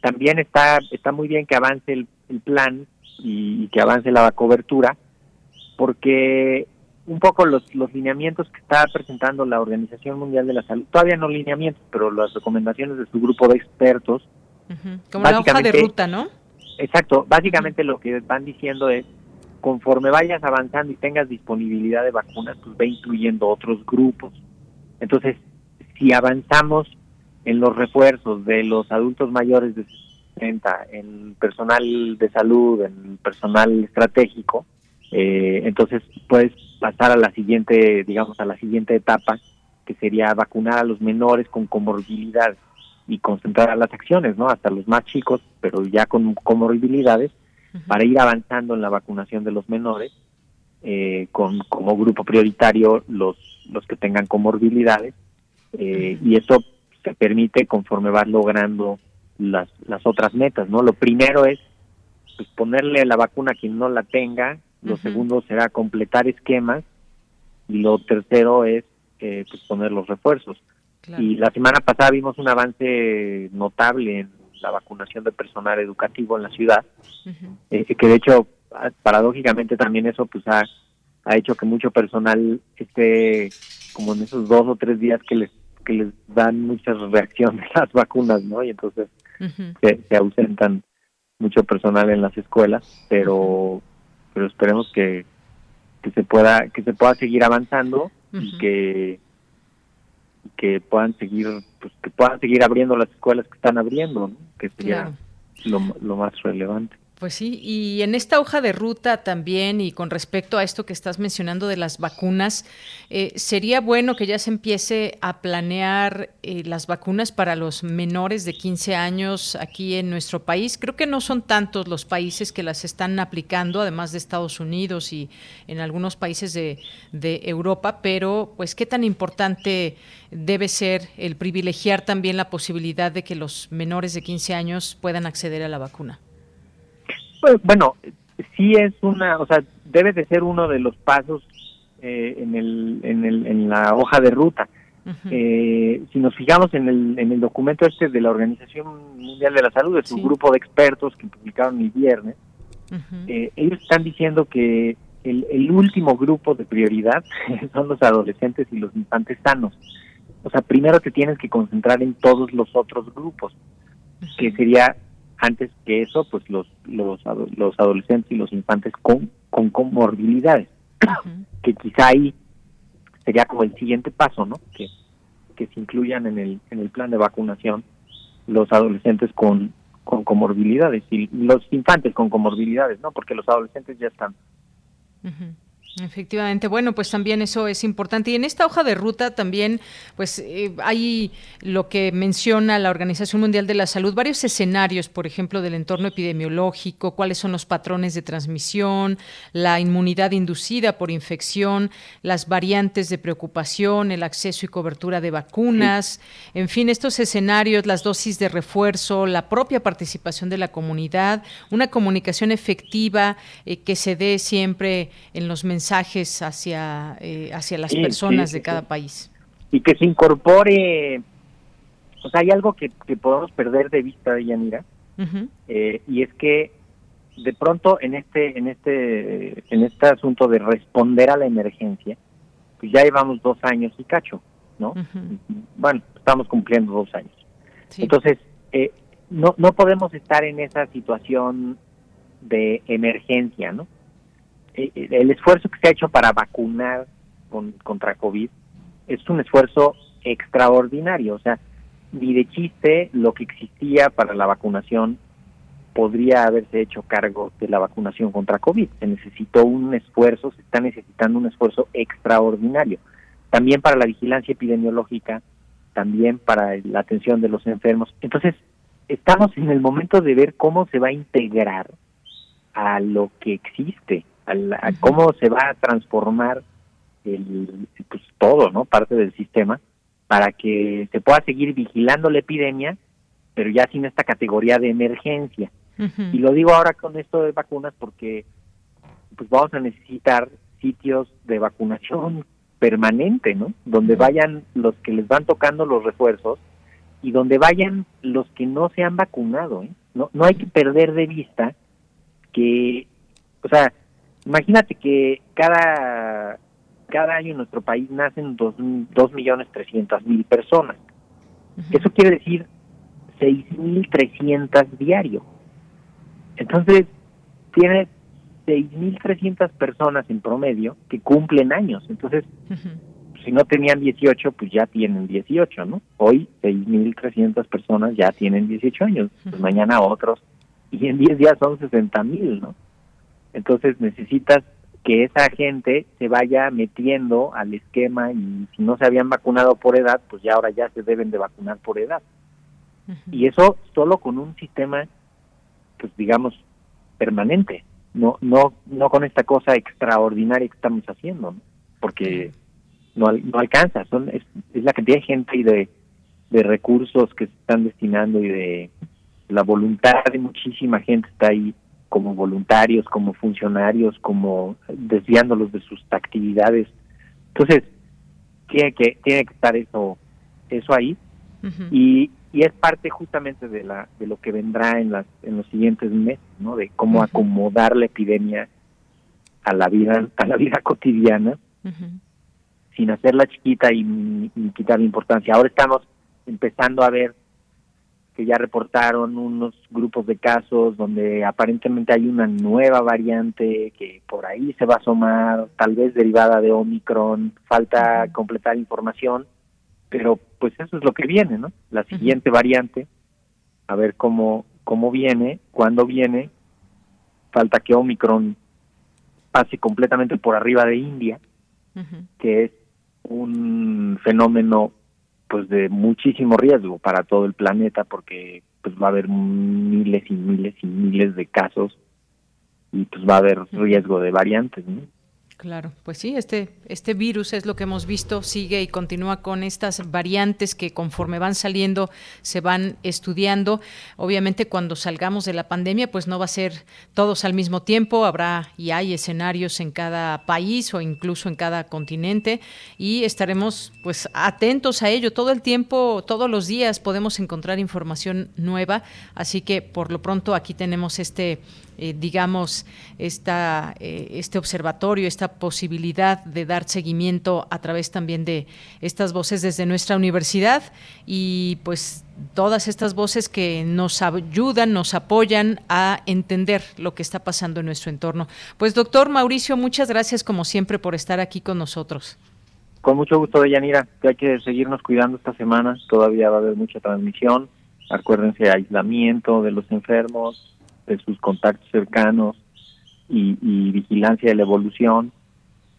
también está, está muy bien que avance el, plan y, que avance la cobertura, porque un poco los, los lineamientos que está presentando la Organización Mundial de la Salud, todavía no lineamientos, pero las recomendaciones de su grupo de expertos. Como la hoja de ruta, ¿no? Exacto, básicamente lo que van diciendo es, conforme vayas avanzando y tengas disponibilidad de vacunas, pues ve incluyendo otros grupos. Entonces, si avanzamos en los refuerzos de los adultos mayores de 60, en personal de salud, en personal estratégico, eh, entonces puedes pasar a la siguiente, digamos, a la siguiente etapa, que sería vacunar a los menores con comorbilidades y concentrar las acciones, ¿no? Hasta los más chicos, pero ya con comorbilidades, para ir avanzando en la vacunación de los menores, eh, con como grupo prioritario los, los que tengan comorbilidades, eh, y eso te permite conforme vas logrando las, las otras metas, ¿no? Lo primero es pues, ponerle la vacuna a quien no la tenga, lo segundo será completar esquemas y lo tercero es eh, pues poner los refuerzos. Y la semana pasada vimos un avance notable en la vacunación de personal educativo en la ciudad, eh, que de hecho, paradójicamente también eso pues ha, ha hecho que mucho personal esté como en esos dos o tres días que les que les dan muchas reacciones las vacunas, ¿no? Y entonces se, ausentan mucho personal en las escuelas, pero pero esperemos que, que se pueda que se pueda seguir avanzando y que que puedan seguir pues que puedan seguir abriendo las escuelas que están abriendo, ¿no? Que sería lo, lo más relevante. Pues sí, y en esta hoja de ruta también, y con respecto a esto que estás mencionando de las vacunas, eh, sería bueno que ya se empiece a planear eh, las vacunas para los menores de 15 años aquí en nuestro país. Creo que no son tantos los países que las están aplicando, además de Estados Unidos y en algunos países de, de Europa, pero pues qué tan importante debe ser el privilegiar también la posibilidad de que los menores de 15 años puedan acceder a la vacuna. Pues, bueno, sí es una, o sea, debe de ser uno de los pasos eh, en, el, en, el, en la hoja de ruta. eh, si nos fijamos en el, en el documento este de la Organización Mundial de la Salud, de su grupo de expertos que publicaron el viernes, eh, ellos están diciendo que el, el último grupo de prioridad son los adolescentes y los infantes sanos. O sea, primero te tienes que concentrar en todos los otros grupos, que sería antes que eso, pues los, los, los adolescentes y los infantes con, con comorbilidades, que quizá ahí sería como el siguiente paso, ¿no? Que, que se incluyan en el, en el plan de vacunación los adolescentes con, con comorbilidades y los infantes con comorbilidades, ¿no? Porque los adolescentes ya están. Efectivamente, bueno, pues también eso es importante. Y en esta hoja de ruta también, pues eh, hay lo que menciona la Organización Mundial de la Salud, varios escenarios, por ejemplo, del entorno epidemiológico, cuáles son los patrones de transmisión, la inmunidad inducida por infección, las variantes de preocupación, el acceso y cobertura de vacunas, en fin, estos escenarios, las dosis de refuerzo, la propia participación de la comunidad, una comunicación efectiva eh, que se dé siempre en los mensajes mensajes hacia, eh, hacia las personas de cada país. Y que se incorpore, o sea, hay algo que, podemos perder de vista de Yanira, eh, y es que de pronto en este, en este, en este asunto de responder a la emergencia, pues ya llevamos dos años y cacho, ¿no? Bueno, estamos cumpliendo dos años. Entonces, eh, no, no podemos estar en esa situación de emergencia, ¿no? Eh, el esfuerzo que se ha hecho para vacunar contra COVID es un esfuerzo extraordinario. O sea, ni de chiste lo que existía para la vacunación podría haberse hecho cargo de la vacunación contra COVID. Se necesitó un esfuerzo, se está necesitando un esfuerzo extraordinario. También para la vigilancia epidemiológica, también para la atención de los enfermos. Entonces, estamos en el momento de ver cómo se va a integrar a lo que existe, a, cómo se va a transformar el, pues, todo, ¿no? Parte del sistema para que se pueda seguir vigilando la epidemia, pero ya sin esta categoría de emergencia. Y lo digo ahora con esto de vacunas porque pues vamos a necesitar sitios de vacunación permanente, ¿no? Donde vayan los que les van tocando los refuerzos y donde vayan los que no se han vacunado, ¿eh? No, no hay que perder de vista que, o sea, imagínate que cada, cada año en nuestro país nacen dos, dos millones trescientas mil personas. Eso quiere decir seis mil trescientas diario. Entonces, tienes seis mil trescientas personas en promedio que cumplen años. Entonces, si no tenían 18, pues ya tienen 18, ¿no? Hoy 6.300 personas ya tienen 18 años, pues mañana otros y en 10 días son 60 mil, ¿no? Entonces necesitas que esa gente se vaya metiendo al esquema y si no se habían vacunado por edad, pues ya ahora ya se deben de vacunar por edad. Y eso solo con un sistema, pues digamos, permanente, no no no con esta cosa extraordinaria que estamos haciendo, ¿no? porque no, no alcanza, son es, es la cantidad de gente y de, de recursos que se están destinando y de la voluntad de muchísima gente está ahí como voluntarios, como funcionarios, como desviándolos de sus actividades. Entonces, tiene que tiene que estar eso eso ahí y, y es parte justamente de la de lo que vendrá en las en los siguientes meses, ¿no? De cómo acomodar la epidemia a la vida a la vida cotidiana sin hacerla chiquita y, y quitarle importancia. Ahora estamos empezando a ver que ya reportaron unos grupos de casos donde aparentemente hay una nueva variante que por ahí se va a asomar, tal vez derivada de Omicron, falta completar información, pero pues eso es lo que viene, ¿no? La siguiente variante, a ver cómo, cómo viene, cuándo viene, falta que Omicron pase completamente por arriba de India, que es un fenómeno pues de muchísimo riesgo para todo el planeta porque pues va a haber miles y miles y miles de casos y pues va a haber riesgo de variantes, ¿no? Claro, pues sí, este, este virus es lo que hemos visto, sigue y continúa con estas variantes que conforme van saliendo se van estudiando. Obviamente cuando salgamos de la pandemia, pues no va a ser todos al mismo tiempo, habrá y hay escenarios en cada país o incluso en cada continente y estaremos pues atentos a ello todo el tiempo, todos los días podemos encontrar información nueva, así que por lo pronto aquí tenemos este eh, digamos, esta, eh, este observatorio, esta posibilidad de dar seguimiento a través también de estas voces desde nuestra universidad y pues todas estas voces que nos ayudan, nos apoyan a entender lo que está pasando en nuestro entorno. Pues doctor Mauricio, muchas gracias como siempre por estar aquí con nosotros. Con mucho gusto, Deyanira. Hay que seguirnos cuidando esta semana. Todavía va a haber mucha transmisión. Acuérdense, aislamiento de los enfermos, de sus contactos cercanos y, vigilancia de la evolución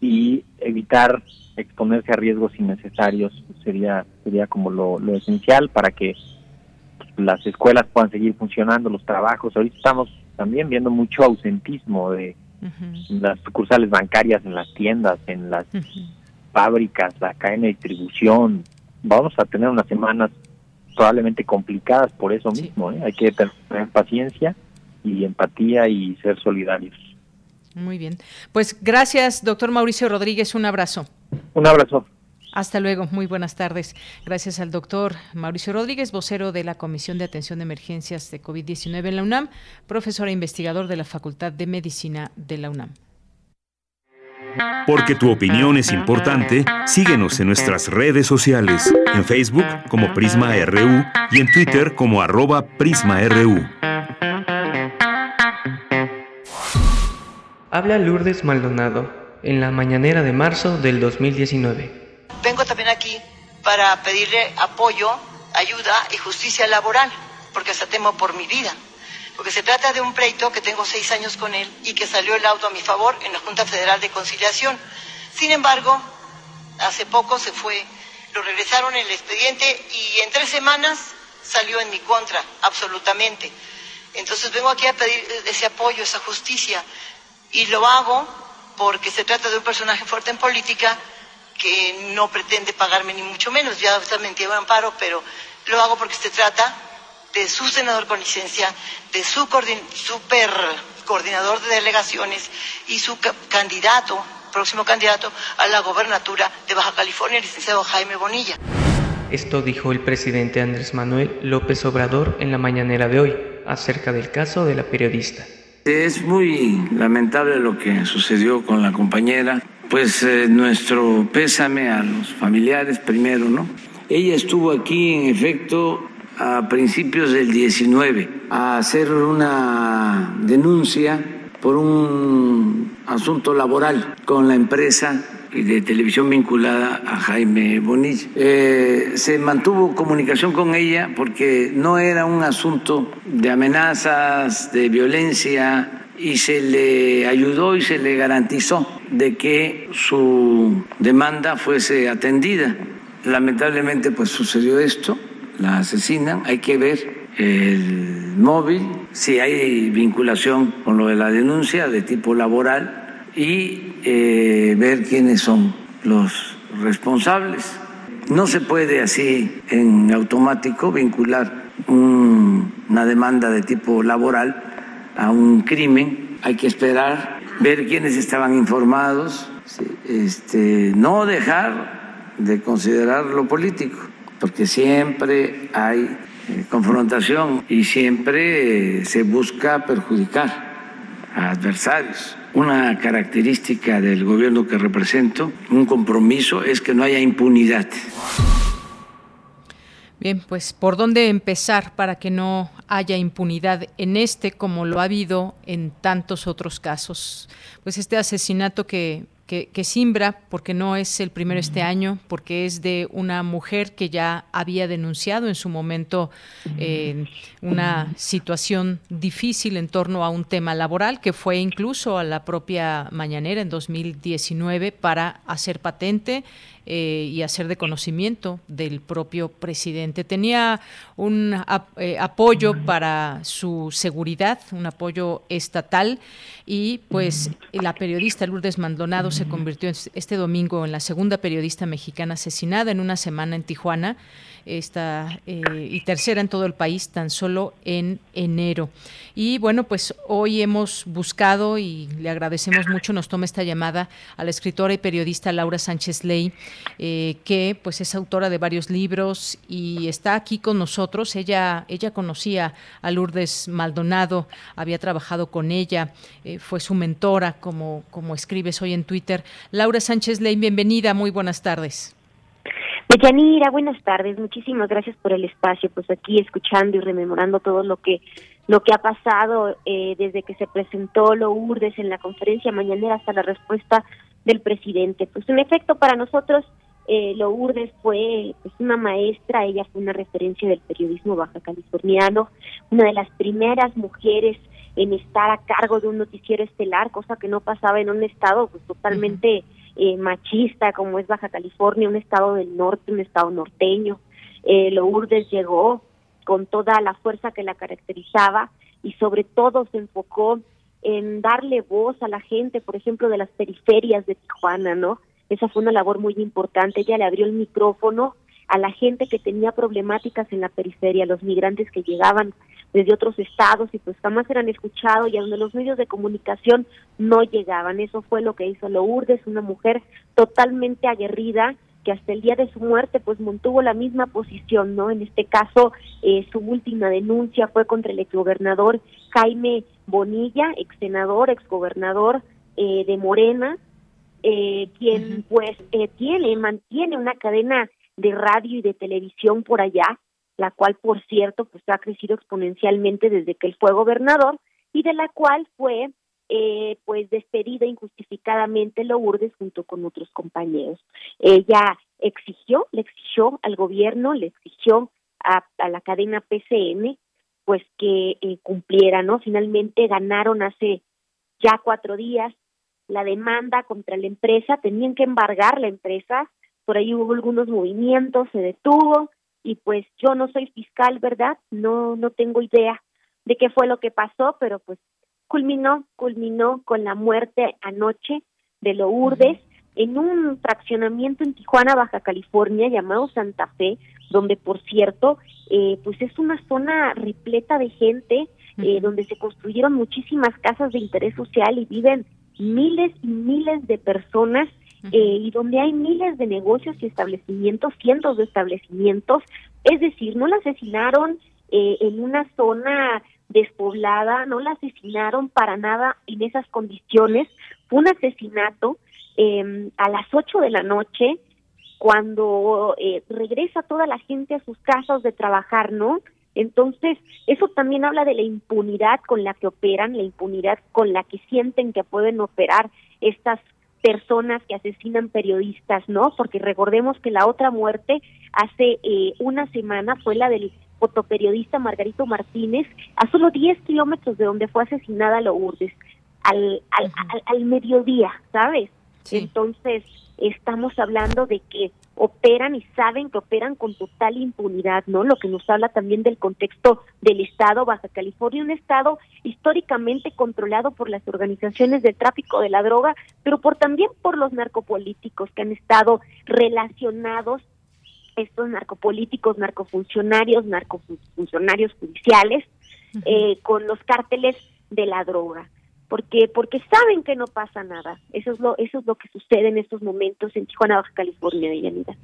y evitar exponerse a riesgos innecesarios sería sería como lo, esencial para que las escuelas puedan seguir funcionando, los trabajos. Ahorita estamos también viendo mucho ausentismo de las sucursales bancarias, en las tiendas, en las fábricas, la cadena de distribución. Vamos a tener unas semanas probablemente complicadas por eso mismo. ¿eh? Hay que tener paciencia y empatía y ser solidarios. Muy bien. Pues gracias, doctor Mauricio Rodríguez. Un abrazo. Un abrazo. Hasta luego, muy buenas tardes. Gracias al doctor Mauricio Rodríguez, vocero de la Comisión de Atención de Emergencias de COVID-19 en la UNAM, profesor e investigador de la Facultad de Medicina de la UNAM. Porque tu opinión es importante, síguenos en nuestras redes sociales, en Facebook como Prisma RU y en Twitter como arroba PrismaRU. Habla Lourdes Maldonado en la mañanera de marzo del 2019. Vengo también aquí para pedirle apoyo, ayuda y justicia laboral, porque hasta temo por mi vida. Porque se trata de un pleito que tengo seis años con él y que salió el auto a mi favor en la Junta Federal de Conciliación. Sin embargo, hace poco se fue, lo regresaron el expediente y en tres semanas salió en mi contra, absolutamente. Entonces vengo aquí a pedir ese apoyo, esa justicia, y lo hago porque se trata de un personaje fuerte en política que no pretende pagarme ni mucho menos, ya está mentido amparo, pero lo hago porque se trata de su senador con licencia, de su super coordinador de delegaciones y su candidato, próximo candidato a la gobernatura de Baja California, el licenciado Jaime Bonilla. Esto dijo el presidente Andrés Manuel López Obrador en la mañanera de hoy acerca del caso de la periodista. Es muy lamentable lo que sucedió con la compañera. Pues eh, nuestro pésame a los familiares primero, ¿no? Ella estuvo aquí, en efecto, a principios del 19 a hacer una denuncia por un asunto laboral con la empresa de televisión vinculada a Jaime Bonilla. Eh, se mantuvo comunicación con ella porque no era un asunto de amenazas, de violencia, y se le ayudó y se le garantizó de que su demanda fuese atendida. Lamentablemente pues sucedió esto, la asesinan, hay que ver el móvil, si hay vinculación con lo de la denuncia de tipo laboral y eh, ver quiénes son los responsables. No se puede así en automático vincular una demanda de tipo laboral a un crimen. Hay que esperar, ver quiénes estaban informados, este, no dejar de considerar lo político, porque siempre hay eh, confrontación y siempre eh, se busca perjudicar a adversarios. Una característica del gobierno que represento, un compromiso, es que no haya impunidad. Bien, pues por dónde empezar para que no haya impunidad en este como lo ha habido en tantos otros casos. Pues este asesinato que que, simbra, porque no es el primero este año, porque es de una mujer que ya había denunciado en su momento eh, una situación difícil en torno a un tema laboral, que fue incluso a la propia mañanera en 2019 para hacer patente eh, y hacer de conocimiento del propio presidente. Tenía un eh, apoyo para su seguridad, un apoyo estatal y pues la periodista Lourdes Maldonado se convirtió este domingo en la segunda periodista mexicana asesinada en una semana en Tijuana esta eh, y tercera en todo el país tan solo en enero. Y bueno, pues hoy hemos buscado y le agradecemos mucho, nos toma esta llamada a la escritora y periodista Laura Sánchez Ley, eh, que pues es autora de varios libros y está aquí con nosotros. Ella, ella conocía a Lourdes Maldonado, había trabajado con ella, eh, fue su mentora, como, como escribes hoy en Twitter. Laura Sánchez Ley, bienvenida, muy buenas tardes. Yanira, buenas tardes. Muchísimas gracias por el espacio. Pues aquí escuchando y rememorando todo lo que lo que ha pasado eh, desde que se presentó lo Urdes en la conferencia mañanera hasta la respuesta del presidente. Pues en efecto, para nosotros eh, lo Urdes fue pues, una maestra, ella fue una referencia del periodismo baja californiano, una de las primeras mujeres en estar a cargo de un noticiero estelar, cosa que no pasaba en un estado pues totalmente eh, machista como es Baja California, un estado del norte, un estado norteño. Eh, Lourdes llegó con toda la fuerza que la caracterizaba y sobre todo se enfocó en darle voz a la gente, por ejemplo, de las periferias de Tijuana, ¿no? Esa fue una labor muy importante. Ella le abrió el micrófono a la gente que tenía problemáticas en la periferia, los migrantes que llegaban desde otros estados y pues jamás eran escuchados y a donde los medios de comunicación no llegaban. Eso fue lo que hizo Lourdes, una mujer totalmente aguerrida que hasta el día de su muerte pues mantuvo la misma posición, ¿no? En este caso, eh, su última denuncia fue contra el exgobernador Jaime Bonilla, ex senador, exgobernador eh, de Morena, eh, quien pues eh, tiene, mantiene una cadena de radio y de televisión por allá, la cual, por cierto, pues ha crecido exponencialmente desde que él fue gobernador y de la cual fue eh, pues despedida injustificadamente Lourdes junto con otros compañeros. Ella exigió, le exigió al gobierno, le exigió a, la cadena PCM pues que eh, cumpliera, ¿no? Finalmente ganaron hace ya cuatro días la demanda contra la empresa, tenían que embargar la empresa, por ahí hubo algunos movimientos, se detuvo, y pues yo no soy fiscal, ¿verdad? No, no tengo idea de qué fue lo que pasó, pero pues culminó, culminó con la muerte anoche de Lourdes en un fraccionamiento en Tijuana, Baja California, llamado Santa Fe, donde por cierto, eh, pues es una zona repleta de gente, eh, donde se construyeron muchísimas casas de interés social y viven miles y miles de personas eh, y donde hay miles de negocios y establecimientos, cientos de establecimientos, es decir, no la asesinaron en una zona despoblada, no la asesinaron para nada en esas condiciones, fue un asesinato eh, a las 8 de la noche, cuando eh, regresa toda la gente a sus casas de trabajar, ¿no? Entonces, eso también habla de la impunidad con la que operan, la impunidad con la que sienten que pueden operar estas personas que asesinan periodistas, ¿no? Porque recordemos que la otra muerte hace eh, una semana fue la del fotoperiodista Margarito Martínez, a solo 10 kilómetros de donde fue asesinada Lourdes, al, al, al mediodía, ¿sabes? Entonces, estamos hablando de que operan y saben que operan con total impunidad, ¿no? Lo que nos habla también del contexto del Estado Baja California, un Estado históricamente controlado por las organizaciones de tráfico de la droga, pero por también por los narcopolíticos que han estado relacionados estos narcopolíticos, narcofuncionarios, narcofuncionarios judiciales, eh, con los cárteles de la droga porque porque saben que no pasa nada. Eso es lo eso es lo que sucede en estos momentos en Tijuana, Baja California, Yanira.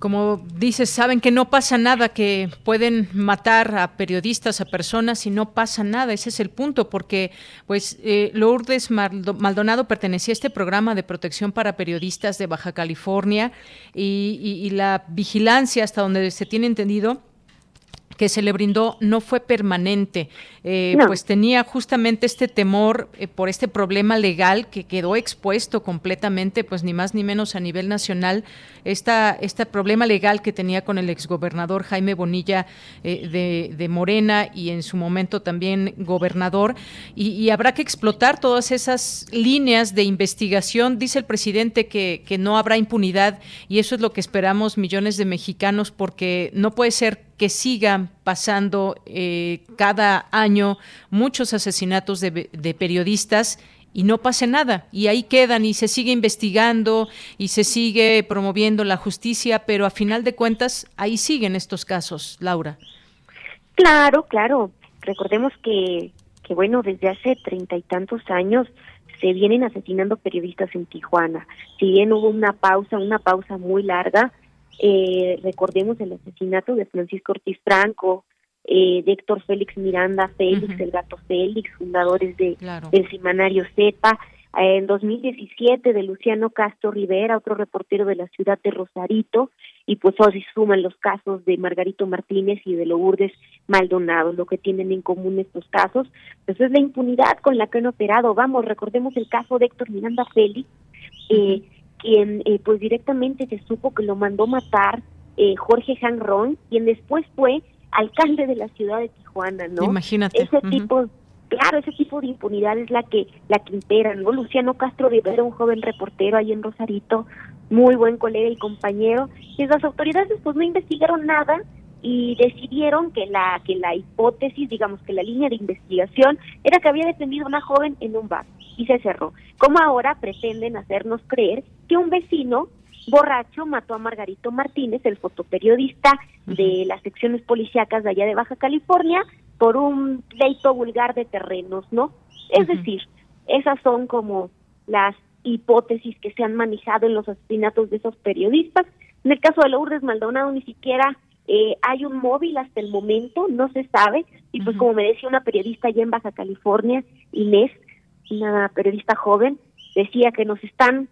Como dices, saben que no pasa nada, que pueden matar a periodistas, a personas y no pasa nada. Ese es el punto, porque pues eh, Lourdes Maldonado pertenecía a este programa de protección para periodistas de Baja California y la vigilancia, hasta donde se tiene entendido, que se le brindó no fue permanente, eh, pues tenía justamente este temor eh, por este problema legal que quedó expuesto completamente, pues ni más ni menos a nivel nacional, esta, este problema legal que tenía con el exgobernador Jaime Bonilla eh, de, de, Morena y en su momento también gobernador, y, y, habrá que explotar todas esas líneas de investigación, dice el presidente que, que no habrá impunidad y eso es lo que esperamos millones de mexicanos porque no puede ser que sigan pasando eh, cada año muchos asesinatos de, de, periodistas y no pase nada. Y ahí quedan y se sigue investigando y se sigue promoviendo la justicia, pero a final de cuentas ahí siguen estos casos, Laura. Claro, claro. Recordemos que, que bueno, desde hace treinta y tantos años se vienen asesinando periodistas en Tijuana. Si bien hubo una pausa, una pausa muy larga, eh, recordemos el asesinato de Francisco Ortiz Franco, eh, de Héctor Félix Miranda Félix, el gato Félix, fundadores de, del semanario CEPA, eh, en 2017 de Luciano Castro Rivera, otro reportero de la ciudad de Rosarito, y pues hoy suman los casos de Margarito Martínez y de Lourdes Maldonado. Lo que tienen en común estos casos, pues es la impunidad con la que han operado. Vamos, recordemos el caso de Héctor Miranda Félix, eh, quien eh, pues directamente se supo que lo mandó matar eh, Jorge Ron, quien después fue alcalde de la ciudad de Tijuana, ¿no? Imagínate. Ese tipo, claro, ese tipo de impunidad es la que la que impera, ¿no? Luciano Castro Rivera, un joven reportero ahí en Rosarito, muy buen colega y compañero, y las autoridades pues no investigaron nada y decidieron que la que la hipótesis, digamos que la línea de investigación era que había detenido a una joven en un bar y se cerró. Como ahora pretenden hacernos creer que un vecino borracho mató a Margarito Martínez, el fotoperiodista de las secciones policíacas de allá de Baja California, por un pleito vulgar de terrenos, ¿no? Es decir, esas son como las hipótesis que se han manejado en los asesinatos de esos periodistas. En el caso de Lourdes Maldonado ni siquiera eh, hay un móvil hasta el momento, no se sabe, y pues como me decía una periodista allá en Baja California, Inés, una periodista joven, decía que nos están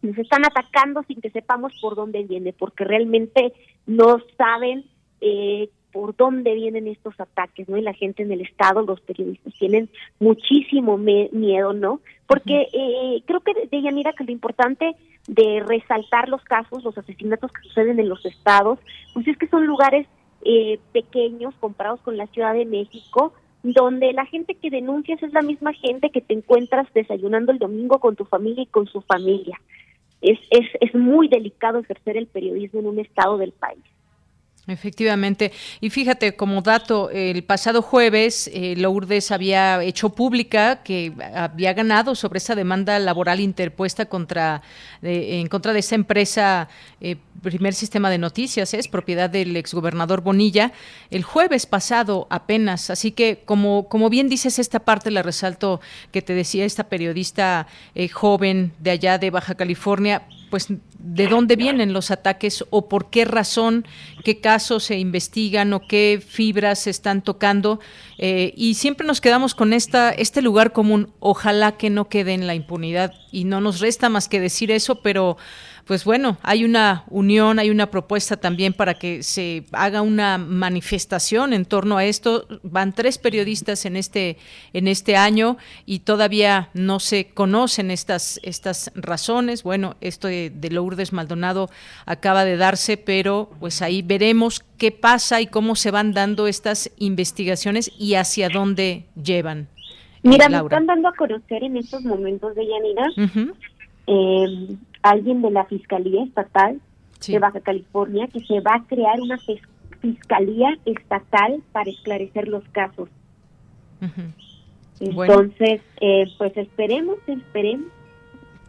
nos están atacando sin que sepamos por dónde viene, porque realmente no saben eh, por dónde vienen estos ataques, ¿no? Y la gente en el Estado, los periodistas tienen muchísimo miedo, ¿no? Porque eh, creo que de Yanira que lo importante de resaltar los casos, los asesinatos que suceden en los estados, pues es que son lugares eh, pequeños comparados con la Ciudad de México, donde la gente que denuncias es la misma gente que te encuentras desayunando el domingo con tu familia y con su familia. Es, es, es muy delicado ejercer el periodismo en un estado del país. Efectivamente. Y fíjate, como dato, el pasado jueves eh, Lourdes había hecho pública que había ganado sobre esa demanda laboral interpuesta contra, en contra de esa empresa, eh, Primer Sistema de Noticias, es propiedad del exgobernador Bonilla, el jueves pasado apenas. Así que, como, como bien dices, esta parte la resalto que te decía esta periodista eh, joven de allá de Baja California, pues de dónde vienen los ataques o por qué razón, qué casos se investigan o qué fibras se están tocando. Eh, y siempre nos quedamos con esta, este lugar común. Ojalá que no quede en la impunidad. Y no nos resta más que decir eso, pero pues bueno, hay una unión, hay una propuesta también para que se haga una manifestación en torno a esto. Van tres periodistas en este en este año y todavía no se conocen estas estas razones. Bueno, esto de, de Lourdes Maldonado acaba de darse, pero pues ahí veremos qué pasa y cómo se van dando estas investigaciones y hacia dónde llevan. Mira, me están dando a conocer en estos momentos de Yanira alguien de la Fiscalía Estatal de Baja California que se va a crear una Fiscalía Estatal para esclarecer los casos. Entonces, eh, pues esperemos, esperemos.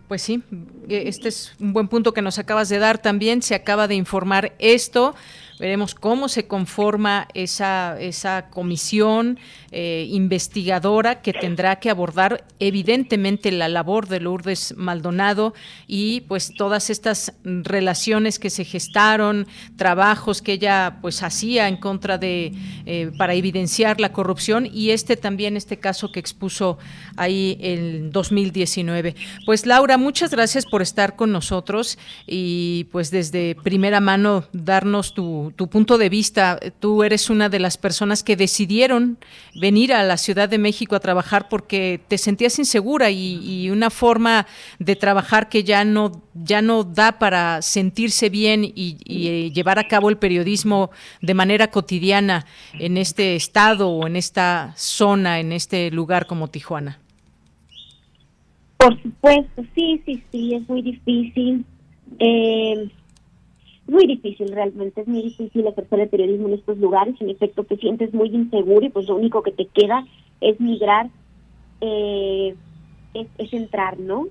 Pues sí, e, este es un buen punto que nos acabas de dar también. Se acaba de informar esto. Veremos cómo se conforma esa, esa comisión eh, investigadora que tendrá que abordar evidentemente la labor de Lourdes Maldonado y pues todas estas relaciones que se gestaron, trabajos que ella pues hacía en contra de eh, para evidenciar la corrupción y este también este caso que expuso ahí en 2019. Pues Laura, muchas gracias por estar con nosotros y pues desde primera mano darnos tu tu, punto de vista. Tú eres una de las personas que decidieron venir a la Ciudad de México a trabajar porque te sentías insegura y, una forma de trabajar que ya no, ya no da para sentirse bien y, eh, llevar a cabo el periodismo de manera cotidiana en este estado o en esta zona, en este lugar como Tijuana. Por supuesto, sí, sí, sí, es muy difícil. Eh, muy difícil realmente, es muy difícil ejercer el periodismo en estos lugares, en efecto te sientes muy inseguro y pues lo único que te queda es migrar, eh, es, entrar, ¿no?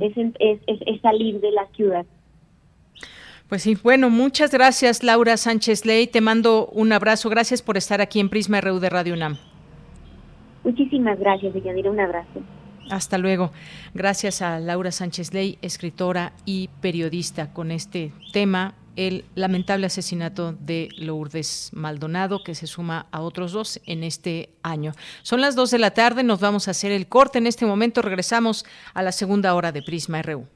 es, es, es, salir de la ciudad. Pues sí, bueno, muchas gracias Laura Sánchez Ley, te mando un abrazo, gracias por estar aquí en Prisma RU de Radio UNAM. Muchísimas gracias, Deyanira, un abrazo. Hasta luego. Gracias a Laura Sánchez Ley, escritora y periodista, con este tema, el lamentable asesinato de Lourdes Maldonado, que se suma a otros dos en este año. Son las dos de la tarde, nos vamos a hacer el corte. En este momento regresamos a la segunda hora de Prisma RU.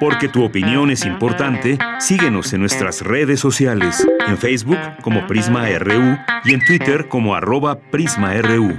Porque tu opinión es importante, síguenos en nuestras redes sociales, en Facebook como Prisma RU y en Twitter como arroba PrismaRU.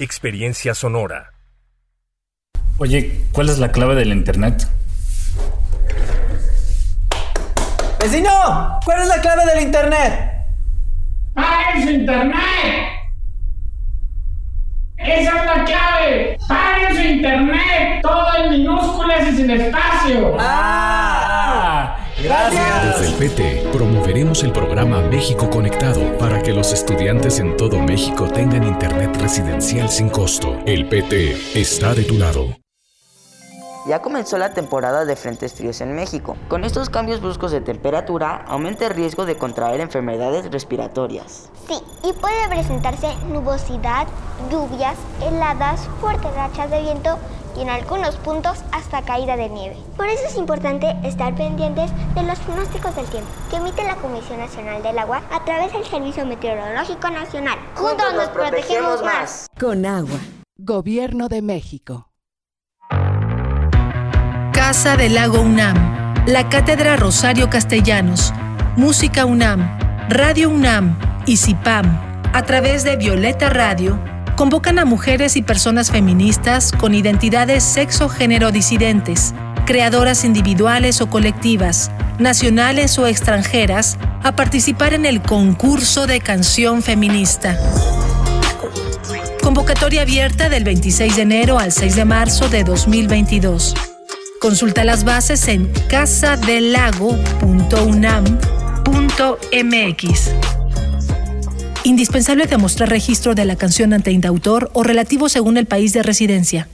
Experiencia sonora. Oye, ¿cuál es la clave del internet? ¡Vecino! ¿Cuál es la clave del internet? ¡Paren su internet! ¡Esa es la clave! ¡Paren su internet! Todo en minúsculas y sin espacio. ¡Ah! Gracias. Desde el PT promoveremos el programa México Conectado para que los estudiantes en todo México tengan internet residencial sin costo. El PT está de tu lado. Ya comenzó la temporada de frentes fríos en México. Con estos cambios bruscos de temperatura, aumenta el riesgo de contraer enfermedades respiratorias. Sí, y puede presentarse nubosidad, lluvias, heladas, fuertes rachas de viento y en algunos puntos hasta caída de nieve. Por eso es importante estar pendientes de los pronósticos del tiempo que emite la Comisión Nacional del Agua a través del Servicio Meteorológico Nacional. Juntos nos protegemos más. Con agua. Gobierno de México. Casa del Lago UNAM la Cátedra Rosario Castellanos, Música UNAM, Radio UNAM y CIPAM, a través de Violeta Radio, convocan a mujeres y personas feministas con identidades sexo-género disidentes, creadoras individuales o colectivas, nacionales o extranjeras, a participar en el concurso de canción feminista. Convocatoria abierta del 26 de enero al 6 de marzo de 2022. Consulta las bases en casadelago.unam.mx. Indispensable demostrar registro de la canción ante indautor o relativo según el país de residencia.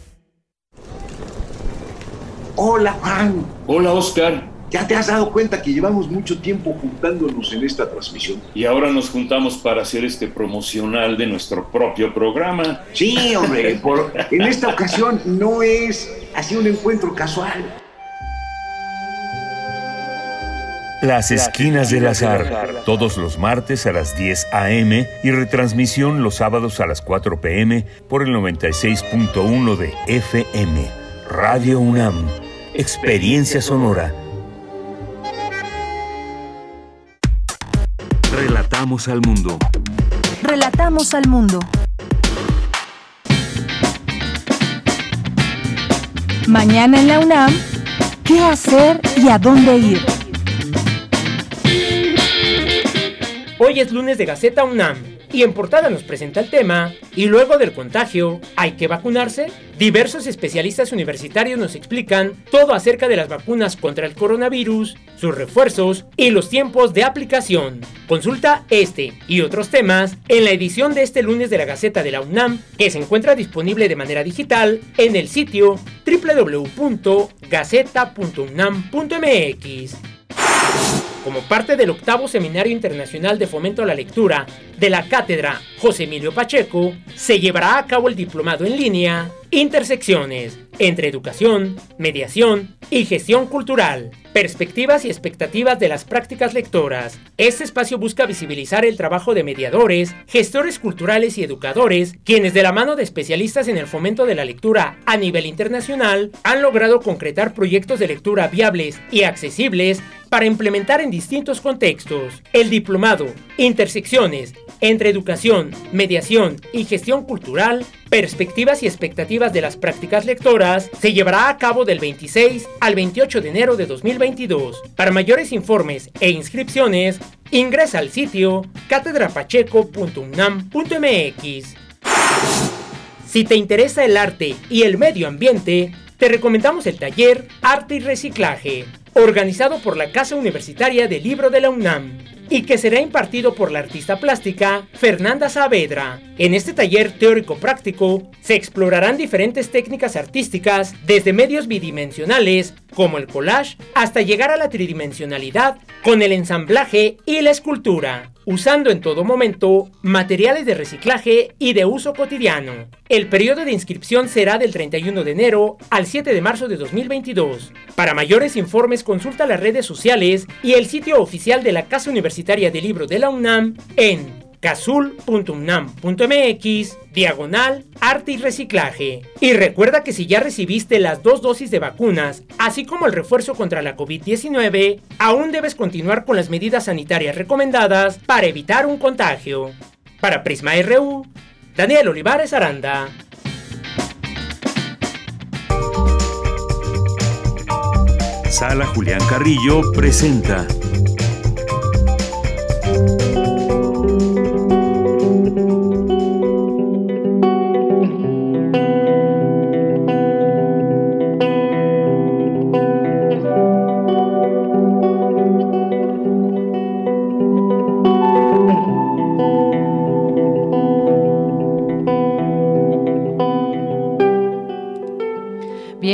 Hola, Juan. Hola, Oscar. ¿Ya te has dado cuenta que llevamos mucho tiempo juntándonos en esta transmisión? Y ahora nos juntamos para hacer este promocional de nuestro propio programa. Sí, hombre, en esta ocasión no es así un encuentro casual. Las Esquinas del Azar, todos los martes a las 10 a.m. y retransmisión los sábados a las 4 p.m. por el 96.1 de FM. Radio UNAM, Experiencia Sonora. Relatamos al mundo. Relatamos al mundo. Mañana en la UNAM, ¿qué hacer y a dónde ir? Hoy es lunes de Gaceta UNAM y en portada nos presenta el tema ¿Y luego del contagio hay que vacunarse? Diversos especialistas universitarios nos explican todo acerca de las vacunas contra el coronavirus, sus refuerzos y los tiempos de aplicación. Consulta este y otros temas en la edición de este lunes de la Gaceta de la UNAM que se encuentra disponible de manera digital en el sitio www.gaceta.unam.mx como parte del octavo Seminario Internacional de Fomento a la Lectura de la Cátedra José Emilio Pacheco, se llevará a cabo el diplomado en línea Intersecciones entre educación, mediación y gestión cultural. Perspectivas y expectativas de las prácticas lectoras. Este espacio busca visibilizar el trabajo de mediadores, gestores culturales y educadores, quienes de la mano de especialistas en el fomento de la lectura a nivel internacional han logrado concretar proyectos de lectura viables y accesibles para implementar en distintos contextos. El diplomado Intersecciones entre educación, mediación y gestión cultural, perspectivas y expectativas de las prácticas lectoras, se llevará a cabo del 26 al 28 de enero de 2022. Para mayores informes e inscripciones, ingresa al sitio catedrapacheco.unam.mx. Si te interesa el arte y el medio ambiente, te recomendamos el taller Arte y Reciclaje organizado por la Casa Universitaria del Libro de la UNAM y que será impartido por la artista plástica Fernanda Saavedra. En este taller teórico-práctico se explorarán diferentes técnicas artísticas desde medios bidimensionales como el collage hasta llegar a la tridimensionalidad con el ensamblaje y la escultura usando en todo momento materiales de reciclaje y de uso cotidiano. El periodo de inscripción será del 31 de enero al 7 de marzo de 2022. Para mayores informes consulta las redes sociales y el sitio oficial de la Casa Universitaria de Libro de la UNAM en casul.unam.mx, diagonal, arte y reciclaje. Y recuerda que si ya recibiste las dos dosis de vacunas, así como el refuerzo contra la COVID-19, aún debes continuar con las medidas sanitarias recomendadas para evitar un contagio. Para Prisma RU, Daniel Olivares Aranda. Sala Julián Carrillo presenta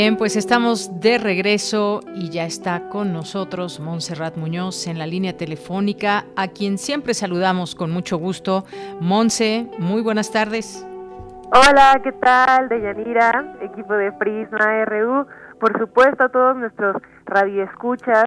Bien, pues estamos de regreso y ya está con nosotros Montserrat Muñoz en la línea telefónica, a quien siempre saludamos con mucho gusto. Monse, muy buenas tardes. Hola, ¿qué tal? Deyanira, equipo de Prisma RU, por supuesto a todos nuestros radioescuchas,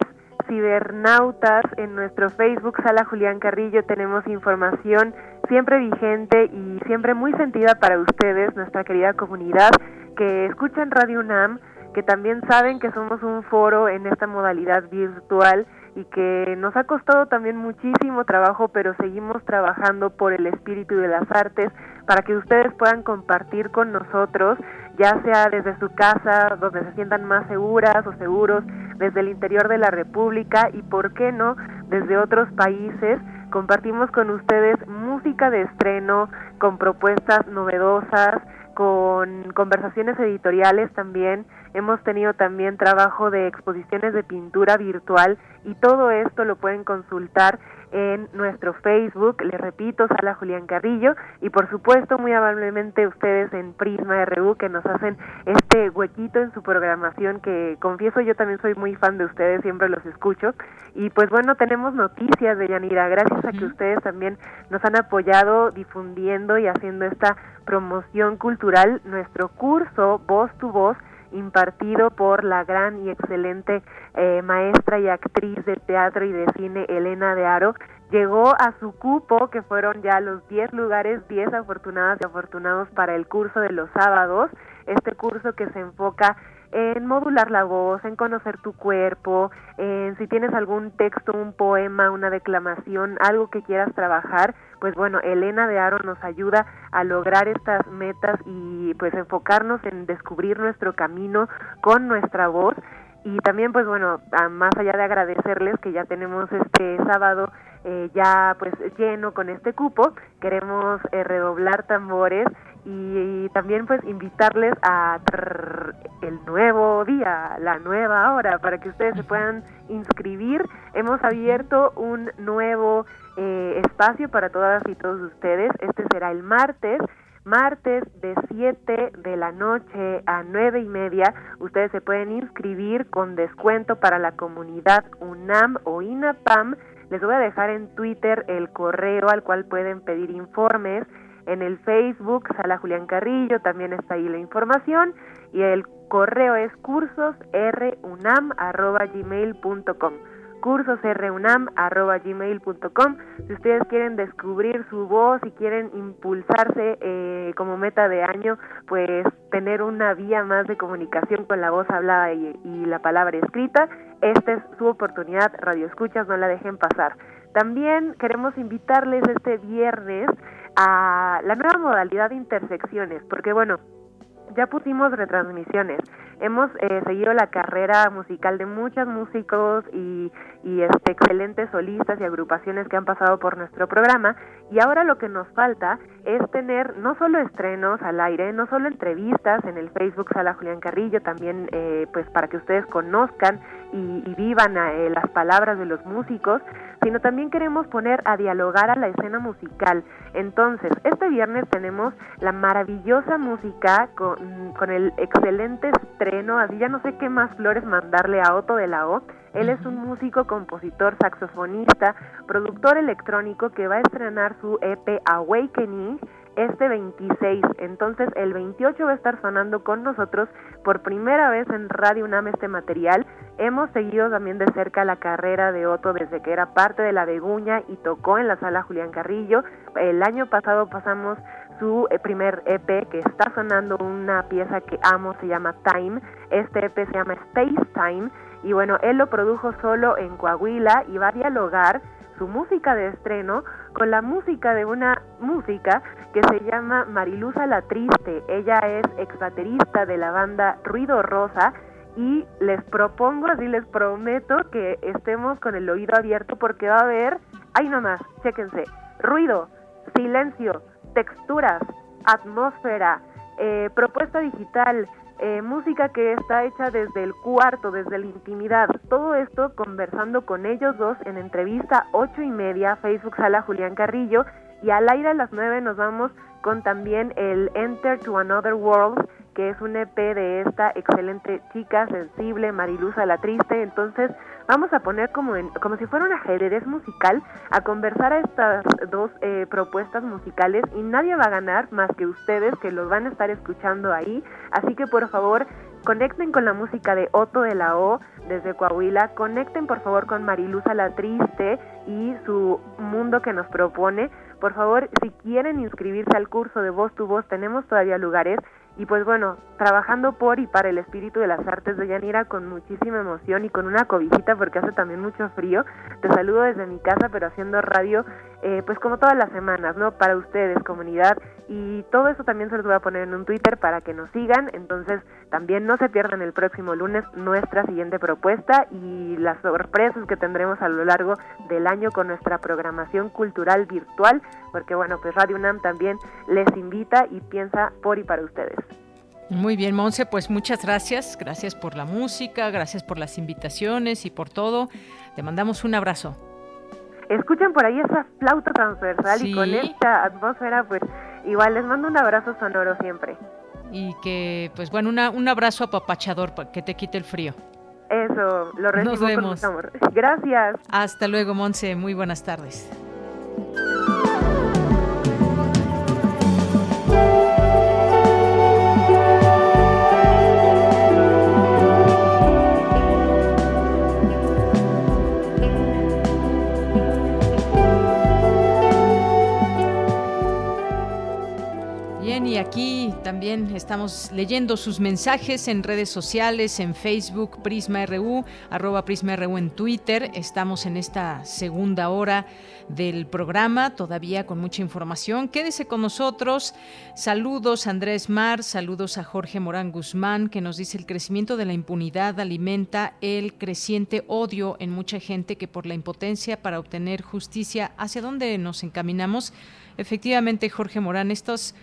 cibernautas, en nuestro Facebook Sala Julián Carrillo tenemos información siempre vigente y siempre muy sentida para ustedes, nuestra querida comunidad que escuchan Radio UNAM, que también saben que somos un foro en esta modalidad virtual y que nos ha costado también muchísimo trabajo, pero seguimos trabajando por el espíritu de las artes para que ustedes puedan compartir con nosotros, ya sea desde su casa, donde se sientan más seguras o seguros, desde el interior de la República y, ¿por qué no?, desde otros países. Compartimos con ustedes música de estreno, con propuestas novedosas, con conversaciones editoriales también. Hemos tenido también trabajo de exposiciones de pintura virtual y todo esto lo pueden consultar en nuestro Facebook, les repito, Sala Julián Carrillo, y por supuesto muy amablemente ustedes en Prisma RU que nos hacen este huequito en su programación que confieso yo también soy muy fan de ustedes, siempre los escucho. Y pues bueno, tenemos noticias de Yanira, gracias a que ustedes también nos han apoyado difundiendo y haciendo esta promoción cultural, nuestro curso Voz tu Voz impartido por la gran y excelente eh, maestra y actriz de teatro y de cine Elena de Aro, llegó a su cupo, que fueron ya los 10 lugares, 10 afortunadas y afortunados para el curso de los sábados, este curso que se enfoca en modular la voz, en conocer tu cuerpo, en si tienes algún texto, un poema, una declamación, algo que quieras trabajar, pues bueno, Elena de Aro nos ayuda a lograr estas metas y pues enfocarnos en descubrir nuestro camino con nuestra voz y también pues bueno, más allá de agradecerles que ya tenemos este sábado eh, ya pues lleno con este cupo, queremos eh, redoblar tambores y, también pues invitarles a el nuevo día, la nueva hora, para que ustedes se puedan inscribir. Hemos abierto un nuevo eh, espacio para todas y todos ustedes. Este será el martes martes de 7 de la noche a nueve y media. Ustedes se pueden inscribir con descuento para la comunidad UNAM o INAPAM. Les voy a dejar en Twitter el correo al cual pueden pedir informes en el Facebook, Sala Julián Carrillo, también está ahí la información y el correo es cursosrunam.gmail.com cursosrunam.gmail.com Si ustedes quieren descubrir su voz y quieren impulsarse eh, como meta de año, pues tener una vía más de comunicación con la voz hablada y, y la palabra escrita, esta es su oportunidad, Radio Escuchas, no la dejen pasar. También queremos invitarles este viernes a la nueva modalidad de intersecciones, porque bueno, ya pusimos retransmisiones. Hemos eh, seguido la carrera musical de muchos músicos y, y este, excelentes solistas y agrupaciones que han pasado por nuestro programa y ahora lo que nos falta es tener no solo estrenos al aire, no solo entrevistas en el Facebook Sala Julián Carrillo, también eh, pues para que ustedes conozcan y, y vivan eh, las palabras de los músicos, sino también queremos poner a dialogar a la escena musical. Entonces, este viernes tenemos la maravillosa música con, con el excelente estreno, así ya no sé qué más flores mandarle a Otto de la O, él es un músico, compositor, saxofonista, productor electrónico que va a estrenar su EP Awakening este 26. Entonces el 28 va a estar sonando con nosotros por primera vez en Radio UNAM este material. Hemos seguido también de cerca la carrera de Otto desde que era parte de la Beguña y tocó en la sala Julián Carrillo. El año pasado pasamos su eh, primer EP que está sonando una pieza que amo, se llama Time. Este EP se llama Space Time y bueno, él lo produjo solo en Coahuila y va a dialogar su música de estreno con la música de una música que se llama Marilusa la Triste. Ella es ex baterista de la banda Ruido Rosa y les propongo, así les prometo que estemos con el oído abierto porque va a haber, ahí nomás, chéquense, ruido, silencio, texturas, atmósfera, eh, propuesta digital, eh, música que está hecha desde el cuarto, desde la intimidad. Todo esto conversando con ellos dos en entrevista ocho y media, Facebook Sala Julián Carrillo. Y al aire a las nueve nos vamos con también el Enter to Another World, que es un EP de esta excelente chica sensible, Marilusa la Triste. Entonces, vamos a poner como, en, como si fuera un ajedrez musical a conversar a estas dos eh, propuestas musicales y nadie va a ganar más que ustedes que los van a estar escuchando ahí. Así que por favor, conecten con la música de Otto de la O desde Coahuila, conecten por favor con Marilusa la Triste y su mundo que nos propone. Por favor, si quieren inscribirse al curso de Voz tu Voz, tenemos todavía lugares y pues bueno, trabajando por y para el espíritu de las artes de Yanira con muchísima emoción y con una cobijita porque hace también mucho frío. Te saludo desde mi casa, pero haciendo radio, eh, pues como todas las semanas, ¿no? Para ustedes, comunidad. Y todo eso también se los voy a poner en un Twitter para que nos sigan. Entonces, también no se pierdan el próximo lunes nuestra siguiente propuesta y las sorpresas que tendremos a lo largo del año con nuestra programación cultural virtual, porque bueno, pues Radio UNAM también les invita y piensa por y para ustedes. Muy bien, Monse, pues muchas gracias. Gracias por la música, gracias por las invitaciones y por todo. Te mandamos un abrazo. Escuchen por ahí esa flauta transversal y con esta atmósfera, pues igual les mando un abrazo sonoro siempre. Y que, pues bueno, un abrazo apapachador para que te quite el frío. Eso, lo recibo Nos vemos. con amor. Gracias. Hasta luego, Monse. Muy buenas tardes. Y aquí también estamos leyendo sus mensajes en redes sociales, en Facebook, Prisma RU, arroba Prisma RU en Twitter. Estamos en esta segunda hora del programa, todavía con mucha información. Quédese con nosotros. Saludos Andrés Mar, saludos a Jorge Morán Guzmán, que nos dice el crecimiento de la impunidad alimenta el creciente odio en mucha gente que por la impotencia para obtener justicia, ¿hacia dónde nos encaminamos? Efectivamente, Jorge Morán, estos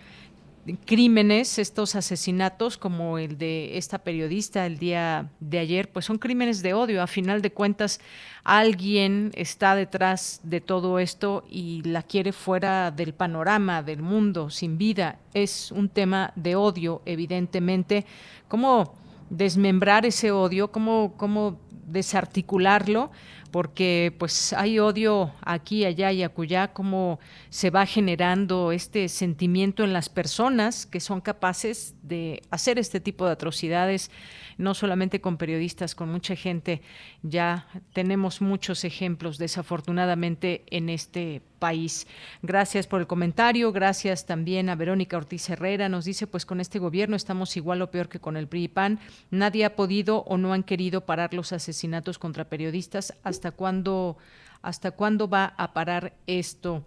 crímenes, estos asesinatos como el de esta periodista el día de ayer, pues son crímenes de odio. A final de cuentas, alguien está detrás de todo esto y la quiere fuera del panorama, del mundo, sin vida. Es un tema de odio, evidentemente. ¿Cómo desmembrar ese odio? ¿Cómo, cómo desarticularlo? Porque pues hay odio aquí, allá y acullá, cómo se va generando este sentimiento en las personas que son capaces de hacer este tipo de atrocidades no solamente con periodistas, con mucha gente. Ya tenemos muchos ejemplos, desafortunadamente, en este país. Gracias por el comentario, gracias también a Verónica Ortiz Herrera, nos dice, pues con este gobierno estamos igual o peor que con el PRI y PAN, nadie ha podido o no han querido parar los asesinatos contra periodistas, ¿hasta cuándo, hasta cuándo va a parar esto?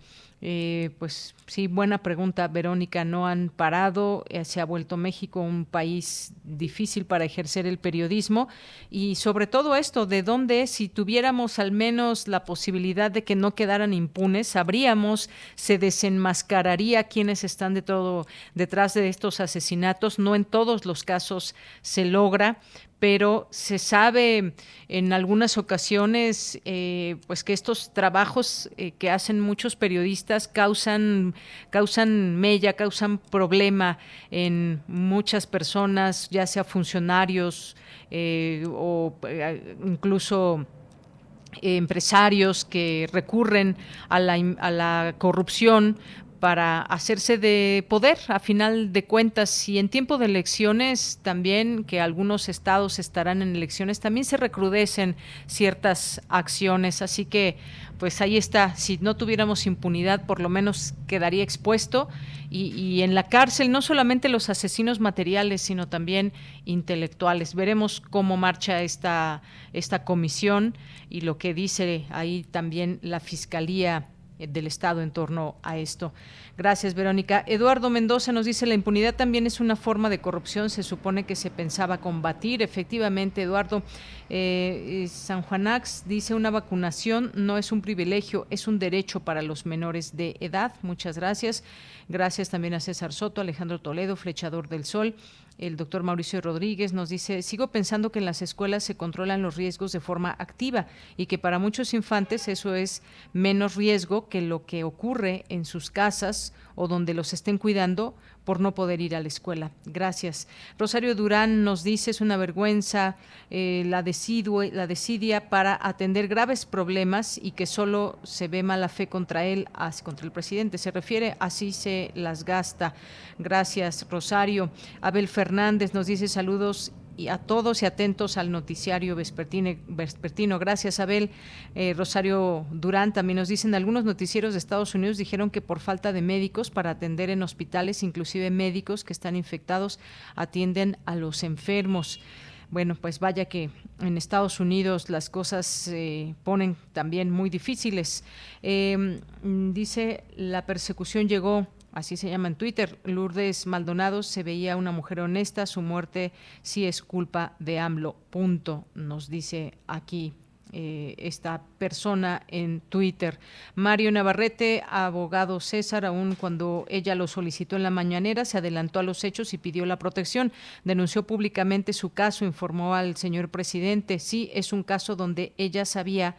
Eh, pues sí, buena pregunta, Verónica. No han parado, eh, se ha vuelto México un país difícil para ejercer el periodismo y sobre todo esto, de dónde si tuviéramos al menos la posibilidad de que no quedaran impunes, sabríamos, se desenmascararía quienes están de todo detrás de estos asesinatos. No en todos los casos se logra, pero se sabe en algunas ocasiones eh, pues que estos trabajos eh, que hacen muchos periodistas causan causan mella causan problema en muchas personas ya sea funcionarios eh, o incluso empresarios que recurren a la, a la corrupción para hacerse de poder a final de cuentas y en tiempo de elecciones también que algunos estados estarán en elecciones también se recrudecen ciertas acciones. Así que pues ahí está. Si no tuviéramos impunidad por lo menos quedaría expuesto. Y, en la cárcel no solamente los asesinos materiales sino también intelectuales. Veremos cómo marcha esta esta comisión y lo que dice ahí también la fiscalía del Estado en torno a esto. Gracias, Verónica. Eduardo Mendoza nos dice, la impunidad también es una forma de corrupción, se supone que se pensaba combatir. Efectivamente, Eduardo, eh, eh, San Juanax dice, una vacunación no es un privilegio, es un derecho para los menores de edad. Muchas gracias. Gracias también a César Soto, Alejandro Toledo, Flechador del Sol. El doctor Mauricio Rodríguez nos dice, sigo pensando que en las escuelas se controlan los riesgos de forma activa y que para muchos infantes eso es menos riesgo que lo que ocurre en sus casas o donde los estén cuidando por no poder ir a la escuela. Gracias. Rosario Durán nos dice, es una vergüenza eh, la, la desidia para atender graves problemas y que solo se ve mala fe contra él, contra el presidente. Se refiere, así se las gasta. Gracias, Rosario. Abel Fernández nos dice saludos y a todos y atentos al noticiario vespertino. Gracias, Abel. Eh, Rosario Durán también nos dicen, algunos noticieros de Estados Unidos dijeron que por falta de médicos para atender en hospitales, inclusive médicos que están infectados, atienden a los enfermos. Bueno, pues vaya que en Estados Unidos las cosas se ponen también muy difíciles. Em, dice, la persecución llegó así se llama en Twitter, Lourdes Maldonado se veía una mujer honesta, su muerte sí es culpa de AMLO, punto, nos dice aquí eh, esta persona en Twitter. Mario Navarrete, abogado César, aun cuando ella lo solicitó en la mañanera, se adelantó a los hechos y pidió la protección. Denunció públicamente su caso, informó al señor presidente. Sí, es un caso donde ella sabía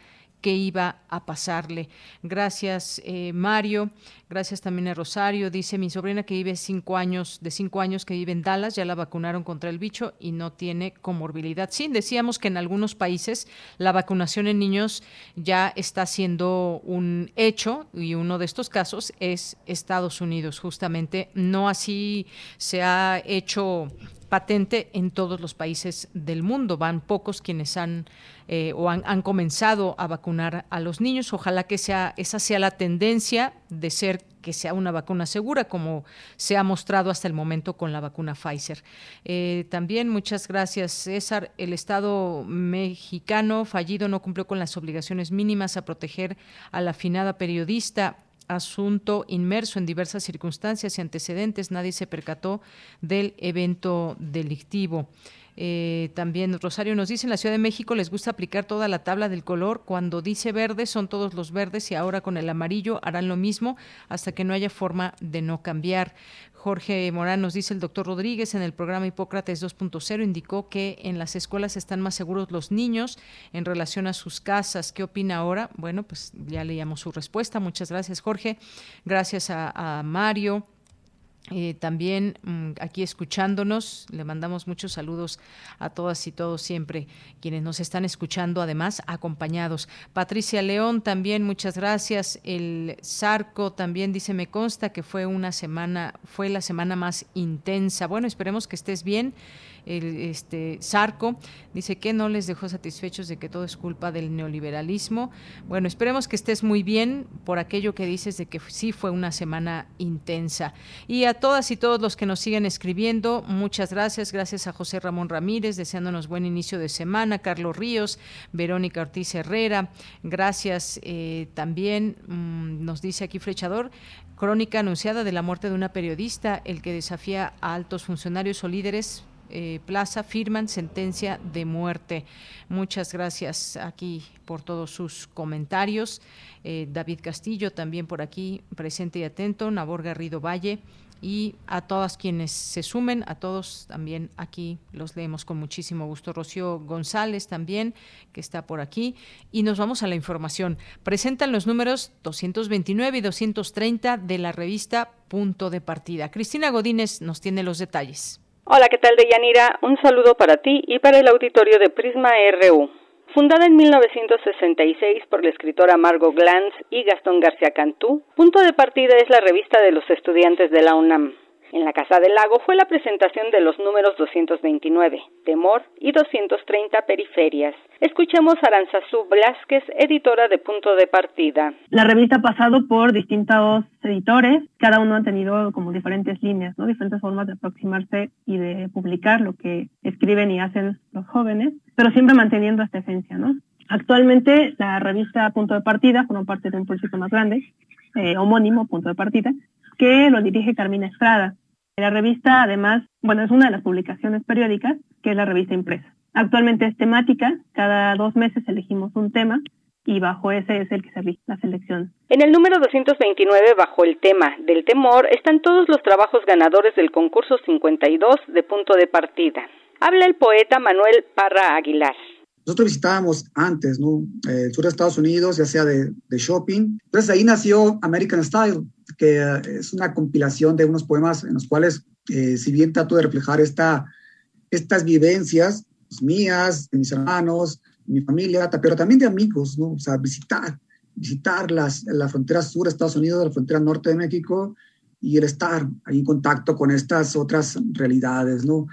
que iba a pasarle. Gracias, eh, Mario. Gracias también a Rosario. Dice mi sobrina que vive cinco años, de cinco años que vive en Dallas, ya la vacunaron contra el bicho y no tiene comorbilidad. Sí, decíamos que en algunos países la vacunación en niños ya está siendo un hecho y uno de estos casos es Estados Unidos, justamente. No así se ha hecho patente en todos los países del mundo. Van pocos quienes han eh, o han, comenzado a vacunar a los niños. Ojalá que sea esa sea la tendencia de ser que sea una vacuna segura, como se ha mostrado hasta el momento con la vacuna Pfizer. Eh, también muchas gracias, César. El Estado mexicano fallido no cumplió con las obligaciones mínimas a proteger a la afinada periodista asunto inmerso en diversas circunstancias y antecedentes. Nadie se percató del evento delictivo. Eh, también Rosario nos dice, en la Ciudad de México les gusta aplicar toda la tabla del color. Cuando dice verde son todos los verdes y ahora con el amarillo harán lo mismo hasta que no haya forma de no cambiar. Jorge Morán nos dice el doctor Rodríguez en el programa Hipócrates 2.0 indicó que en las escuelas están más seguros los niños en relación a sus casas. ¿Qué opina ahora? Bueno, pues ya leíamos su respuesta. Muchas gracias, Jorge. Gracias a Mario. Eh, también mm, aquí escuchándonos, le mandamos muchos saludos a todas y todos siempre quienes nos están escuchando, además acompañados. Patricia León también, muchas gracias. El Sarco también dice, me consta que fue una semana, fue la semana más intensa. Bueno, esperemos que estés bien el este Sarco dice que no les dejó satisfechos de que todo es culpa del neoliberalismo. Bueno, esperemos que estés muy bien por aquello que dices de que sí fue una semana intensa. Y a todas y todos los que nos siguen escribiendo, muchas gracias. Gracias a José Ramón Ramírez, deseándonos buen inicio de semana. Carlos Ríos, Verónica Ortiz Herrera, gracias eh, también, mm, nos dice aquí Flechador, crónica anunciada de la muerte de una periodista, el que desafía a altos funcionarios o líderes eh, Plaza firman sentencia de muerte. Muchas gracias aquí por todos sus comentarios. Eh, David Castillo también por aquí presente y atento. Nabor Garrido Valle y a todas quienes se sumen, a todos también aquí los leemos con muchísimo gusto. Rocío González también, que está por aquí. Y nos vamos a la información. Presentan los números 229 y 230 de la revista Punto de Partida. Cristina Godínez nos tiene los detalles. Hola, ¿qué tal, Deyanira? Un saludo para ti y para el auditorio de Prisma RU. Fundada en 1966 por la escritora Margot Glantz y Gastón García Cantú, Punto de Partida es la revista de los estudiantes de la UNAM. En la Casa del Lago fue la presentación de los números 229, Temor y 230, Periferias. Escuchemos a Aranzazú Blasquez, editora de Punto de Partida. La revista ha pasado por distintos editores, cada uno ha tenido como diferentes líneas, ¿no? diferentes formas de aproximarse y de publicar lo que escriben y hacen los jóvenes, pero siempre manteniendo esta esencia. ¿no? Actualmente la revista Punto de Partida forma parte de un proyecto más grande, eh, homónimo, Punto de Partida, que lo dirige Carmina Estrada. La revista, además, bueno, es una de las publicaciones periódicas, que es la revista impresa. Actualmente es temática, cada dos meses elegimos un tema y bajo ese es el que se la selección. En el número 229, bajo el tema del temor, están todos los trabajos ganadores del concurso 52 de punto de partida. Habla el poeta Manuel Parra Aguilar. Nosotros visitábamos antes, ¿no? Eh, el sur de Estados Unidos, ya sea de, de, shopping. Entonces ahí nació American Style, que eh, es una compilación de unos poemas en los cuales, eh, si bien trato de reflejar esta, estas vivencias pues, mías, de mis hermanos, de mi familia, pero también de amigos, ¿no? O sea, visitar, visitar las, la frontera sur de Estados Unidos, la frontera norte de México y el estar ahí en contacto con estas otras realidades, ¿no?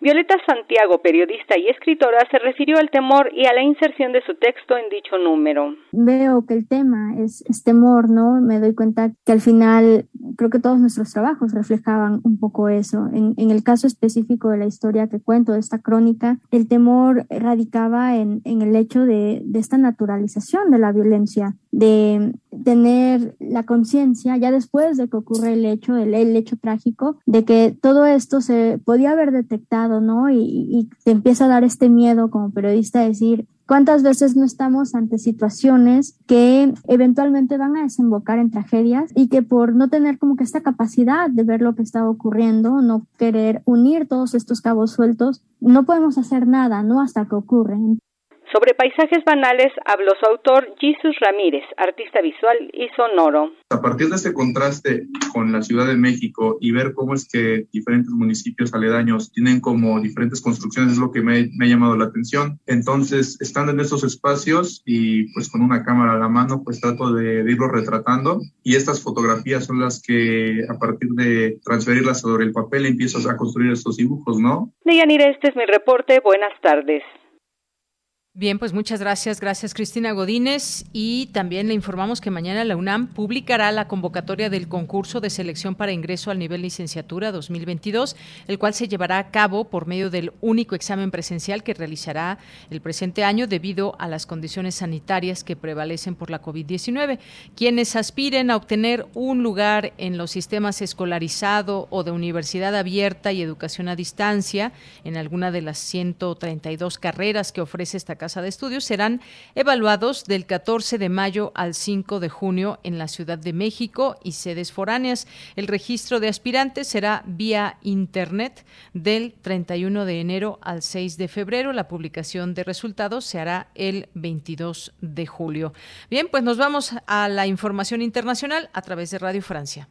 Violeta Santiago, periodista y escritora, se refirió al temor y a la inserción de su texto en dicho número. Veo que el tema es, temor, ¿no? Me doy cuenta que al final creo que todos nuestros trabajos reflejaban un poco eso. En, el caso específico de la historia que cuento, de esta crónica, el temor radicaba en, el hecho de, de esta naturalización de la violencia, de tener la conciencia, ya después de que ocurre el hecho, el, el hecho trágico, de que todo esto se podía haber detectado ¿no? Y, te empieza a dar este miedo como periodista a decir, ¿Cuántas veces no estamos ante situaciones que eventualmente van a desembocar en tragedias y que por no tener como que esta capacidad de ver lo que está ocurriendo, no querer unir todos estos cabos sueltos, no podemos hacer nada, ¿no? Hasta que ocurren. Sobre paisajes banales habló su autor Jesus Ramírez, artista visual y sonoro. A partir de este contraste con la Ciudad de México y ver cómo es que diferentes municipios aledaños tienen como diferentes construcciones es lo que me, ha llamado la atención. Entonces, estando en esos espacios y pues con una cámara a la mano, pues trato de, de irlo retratando y estas fotografías son las que a partir de transferirlas sobre el papel empiezo a construir estos dibujos, ¿no? Deyanira, este es mi reporte. Buenas tardes. Bien, pues muchas gracias. Gracias, Cristina Godínez. Y también le informamos que mañana la UNAM publicará la convocatoria del concurso de selección para ingreso al nivel licenciatura 2022, el cual se llevará a cabo por medio del único examen presencial que realizará el presente año debido a las condiciones sanitarias que prevalecen por la COVID-19. Quienes aspiren a obtener un lugar en los sistemas escolarizado o de universidad abierta y educación a distancia en alguna de las 132 carreras que ofrece esta Casa de Estudios serán evaluados del 14 de mayo al 5 de junio en la Ciudad de México y sedes foráneas. El registro de aspirantes será vía Internet del 31 de enero al 6 de febrero. La publicación de resultados se hará el 22 de julio. Bien, pues nos vamos a la información internacional a través de Radio Francia.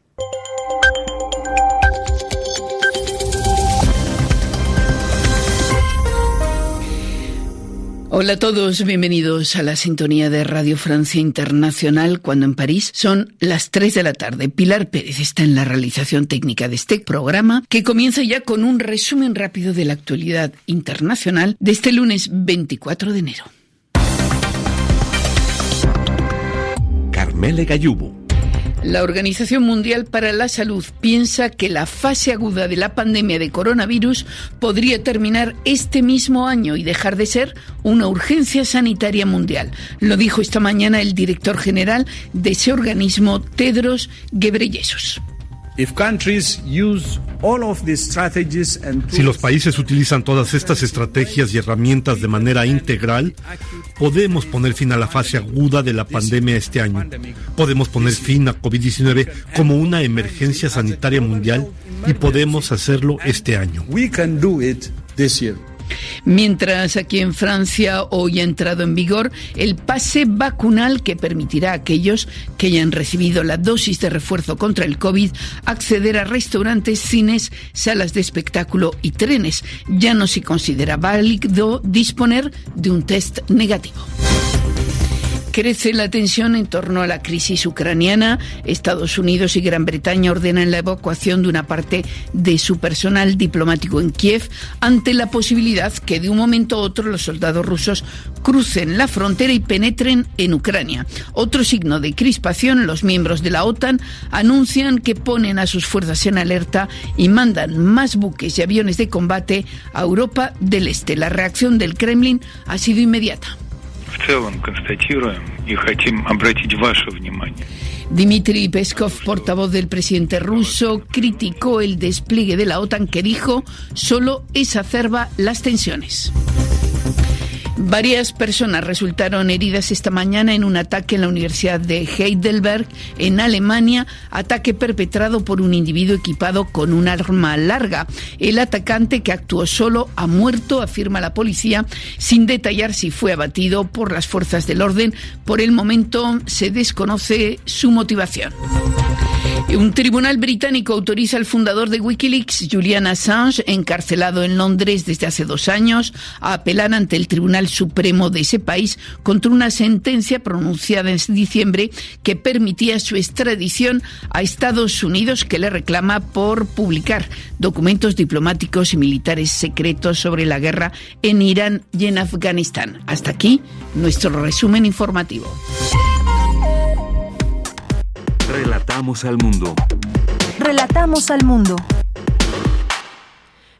Hola a todos, bienvenidos a la sintonía de Radio Francia Internacional cuando en París son las 3 de la tarde. Pilar Pérez está en la realización técnica de este programa que comienza ya con un resumen rápido de la actualidad internacional de este lunes 24 de enero. Carmele Gallubo la Organización Mundial para la Salud piensa que la fase aguda de la pandemia de coronavirus podría terminar este mismo año y dejar de ser una urgencia sanitaria mundial. Lo dijo esta mañana el director general de ese organismo, Tedros Ghebreyesus. Si los países utilizan todas estas estrategias y herramientas de manera integral, podemos poner fin a la fase aguda de la pandemia este año. Podemos poner fin a COVID-19 como una emergencia sanitaria mundial y podemos hacerlo este año. Mientras aquí en Francia hoy ha entrado en vigor el pase vacunal que permitirá a aquellos que hayan recibido la dosis de refuerzo contra el COVID acceder a restaurantes, cines, salas de espectáculo y trenes. Ya no se considera válido disponer de un test negativo. Crece la tensión en torno a la crisis ucraniana. Estados Unidos y Gran Bretaña ordenan la evacuación de una parte de su personal diplomático en Kiev ante la posibilidad que de un momento a otro los soldados rusos crucen la frontera y penetren en Ucrania. Otro signo de crispación, los miembros de la OTAN anuncian que ponen a sus fuerzas en alerta y mandan más buques y aviones de combate a Europa del Este. La reacción del Kremlin ha sido inmediata. Dmitry Peskov, portavoz del presidente ruso, criticó el despliegue de la OTAN que dijo solo exacerba las tensiones. Varias personas resultaron heridas esta mañana en un ataque en la Universidad de Heidelberg, en Alemania, ataque perpetrado por un individuo equipado con un arma larga. El atacante, que actuó solo, ha muerto, afirma la policía, sin detallar si fue abatido por las fuerzas del orden. Por el momento se desconoce su motivación. Un tribunal británico autoriza al fundador de Wikileaks, Julian Assange, encarcelado en Londres desde hace dos años, a apelar ante el Tribunal Supremo de ese país contra una sentencia pronunciada en diciembre que permitía su extradición a Estados Unidos que le reclama por publicar documentos diplomáticos y militares secretos sobre la guerra en Irán y en Afganistán. Hasta aquí nuestro resumen informativo. Relatamos al mundo. Relatamos al mundo.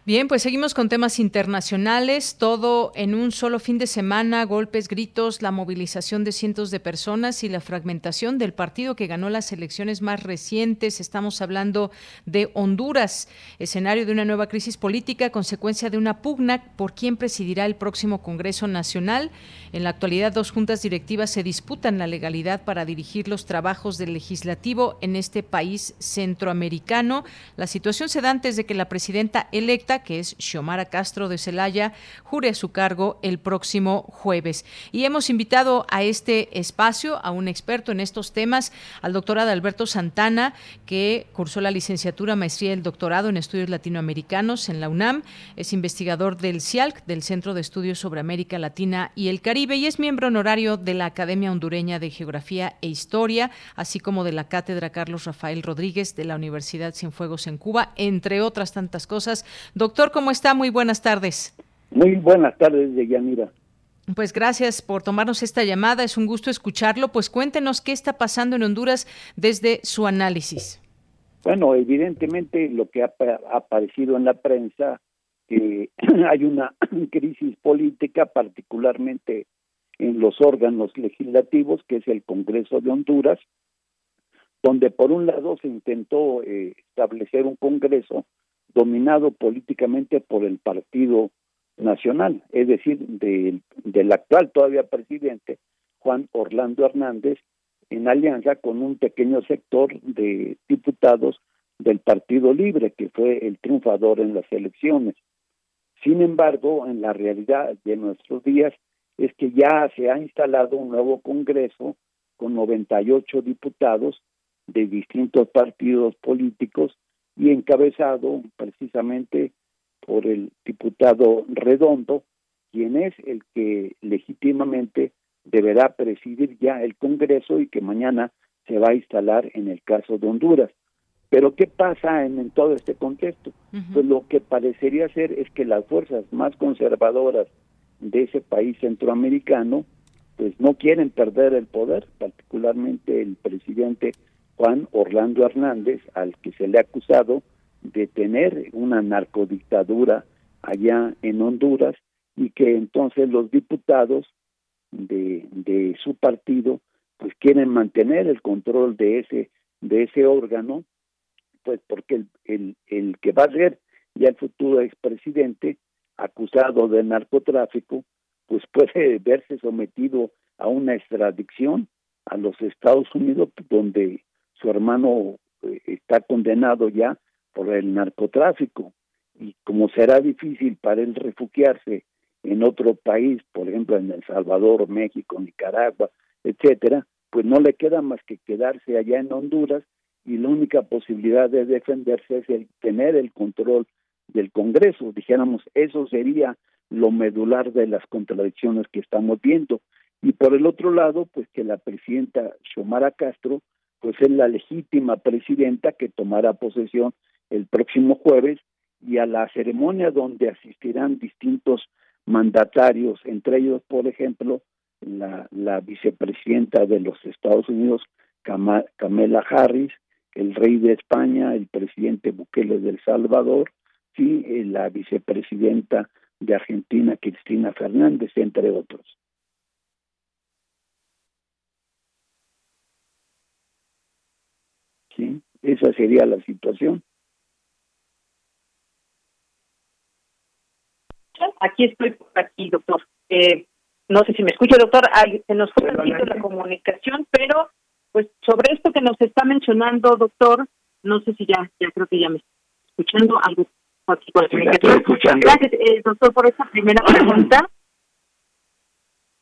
Bien, pues seguimos con temas internacionales, todo en un solo fin de semana, golpes, gritos, la movilización de cientos de personas y la fragmentación del partido que ganó las elecciones más recientes. Estamos hablando de Honduras, escenario de una nueva crisis política, consecuencia de una pugna por quién presidirá el próximo Congreso Nacional. En la actualidad, dos juntas directivas se disputan la legalidad para dirigir los trabajos del legislativo en este país centroamericano. La situación se da antes de que la presidenta electa que es Xiomara Castro de Celaya, jure a su cargo el próximo jueves. Y hemos invitado a este espacio a un experto en estos temas, al doctor Adalberto Santana, que cursó la licenciatura, maestría y el doctorado en estudios latinoamericanos en la UNAM, es investigador del CIALC, del Centro de Estudios sobre América Latina y el Caribe, y es miembro honorario de la Academia Hondureña de Geografía e Historia, así como de la Cátedra Carlos Rafael Rodríguez de la Universidad Cienfuegos en Cuba, entre otras tantas cosas. Doctor, ¿cómo está? Muy buenas tardes. Muy buenas tardes, Yanira. Pues gracias por tomarnos esta llamada, es un gusto escucharlo. Pues cuéntenos qué está pasando en Honduras desde su análisis. Bueno, evidentemente lo que ha aparecido en la prensa, que hay una crisis política, particularmente en los órganos legislativos, que es el Congreso de Honduras, donde por un lado se intentó eh, establecer un Congreso dominado políticamente por el Partido Nacional, es decir, del, actual todavía presidente, Juan Orlando Hernández, en alianza con un pequeño sector de diputados del Partido Libre, que fue el triunfador en las elecciones. Sin embargo, en la realidad de nuestros días es que ya se ha instalado un nuevo Congreso con 98 diputados de distintos partidos políticos y encabezado precisamente por el diputado Redondo, quien es el que legítimamente deberá presidir ya el Congreso y que mañana se va a instalar en el caso de Honduras. Pero ¿qué pasa en, todo este contexto? Pues lo que parecería ser es que las fuerzas más conservadoras de ese país centroamericano pues no quieren perder el poder, particularmente el presidente Juan Orlando Hernández, al que se le ha acusado de tener una narcodictadura allá en Honduras y que entonces los diputados de, de su partido pues quieren mantener el control de ese de ese órgano pues porque el, el, el que va a ser ya el futuro expresidente acusado de narcotráfico pues puede verse sometido a una extradición a los Estados Unidos donde su hermano eh, está condenado ya por el narcotráfico y como será difícil para él refugiarse en otro país, por ejemplo en El Salvador, México, Nicaragua, etcétera, pues no le queda más que quedarse allá en Honduras y la única posibilidad de defenderse es el tener el control del Congreso. Dijéramos, eso sería lo medular de las contradicciones que estamos viendo. Y por el otro lado, pues que la presidenta Xiomara Castro pues es la legítima presidenta que tomará posesión el próximo jueves y a la ceremonia donde asistirán distintos mandatarios, entre ellos, por ejemplo, la, la vicepresidenta de los Estados Unidos, Kamala Harris, el rey de España, el presidente Bukele del Salvador, y eh, la vicepresidenta de Argentina, Cristina Fernández, entre otros. Esa sería la situación. Aquí estoy por aquí, doctor. Eh, no sé si me escucha, doctor. se nos fue la comunicación, pero pues sobre esto que nos está mencionando, doctor, no sé si ya, ya creo que ya me está escuchando algo. Aquí por Gracias, eh, doctor, por esta primera pregunta.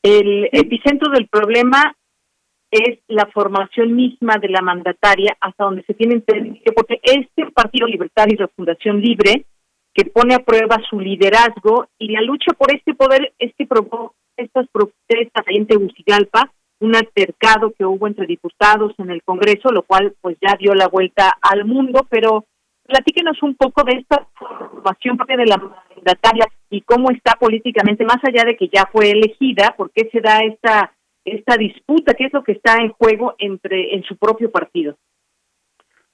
El epicentro del problema es la formación misma de la mandataria hasta donde se tiene entendido, porque este Partido Libertario y la Fundación Libre que pone a prueba su liderazgo y la lucha por este poder, este provocó estas protestas en Tegucigalpa, un altercado que hubo entre diputados en el Congreso, lo cual pues ya dio la vuelta al mundo, pero platíquenos un poco de esta formación de la mandataria y cómo está políticamente, más allá de que ya fue elegida, por qué se da esta esta disputa, qué es lo que está en juego entre en su propio partido.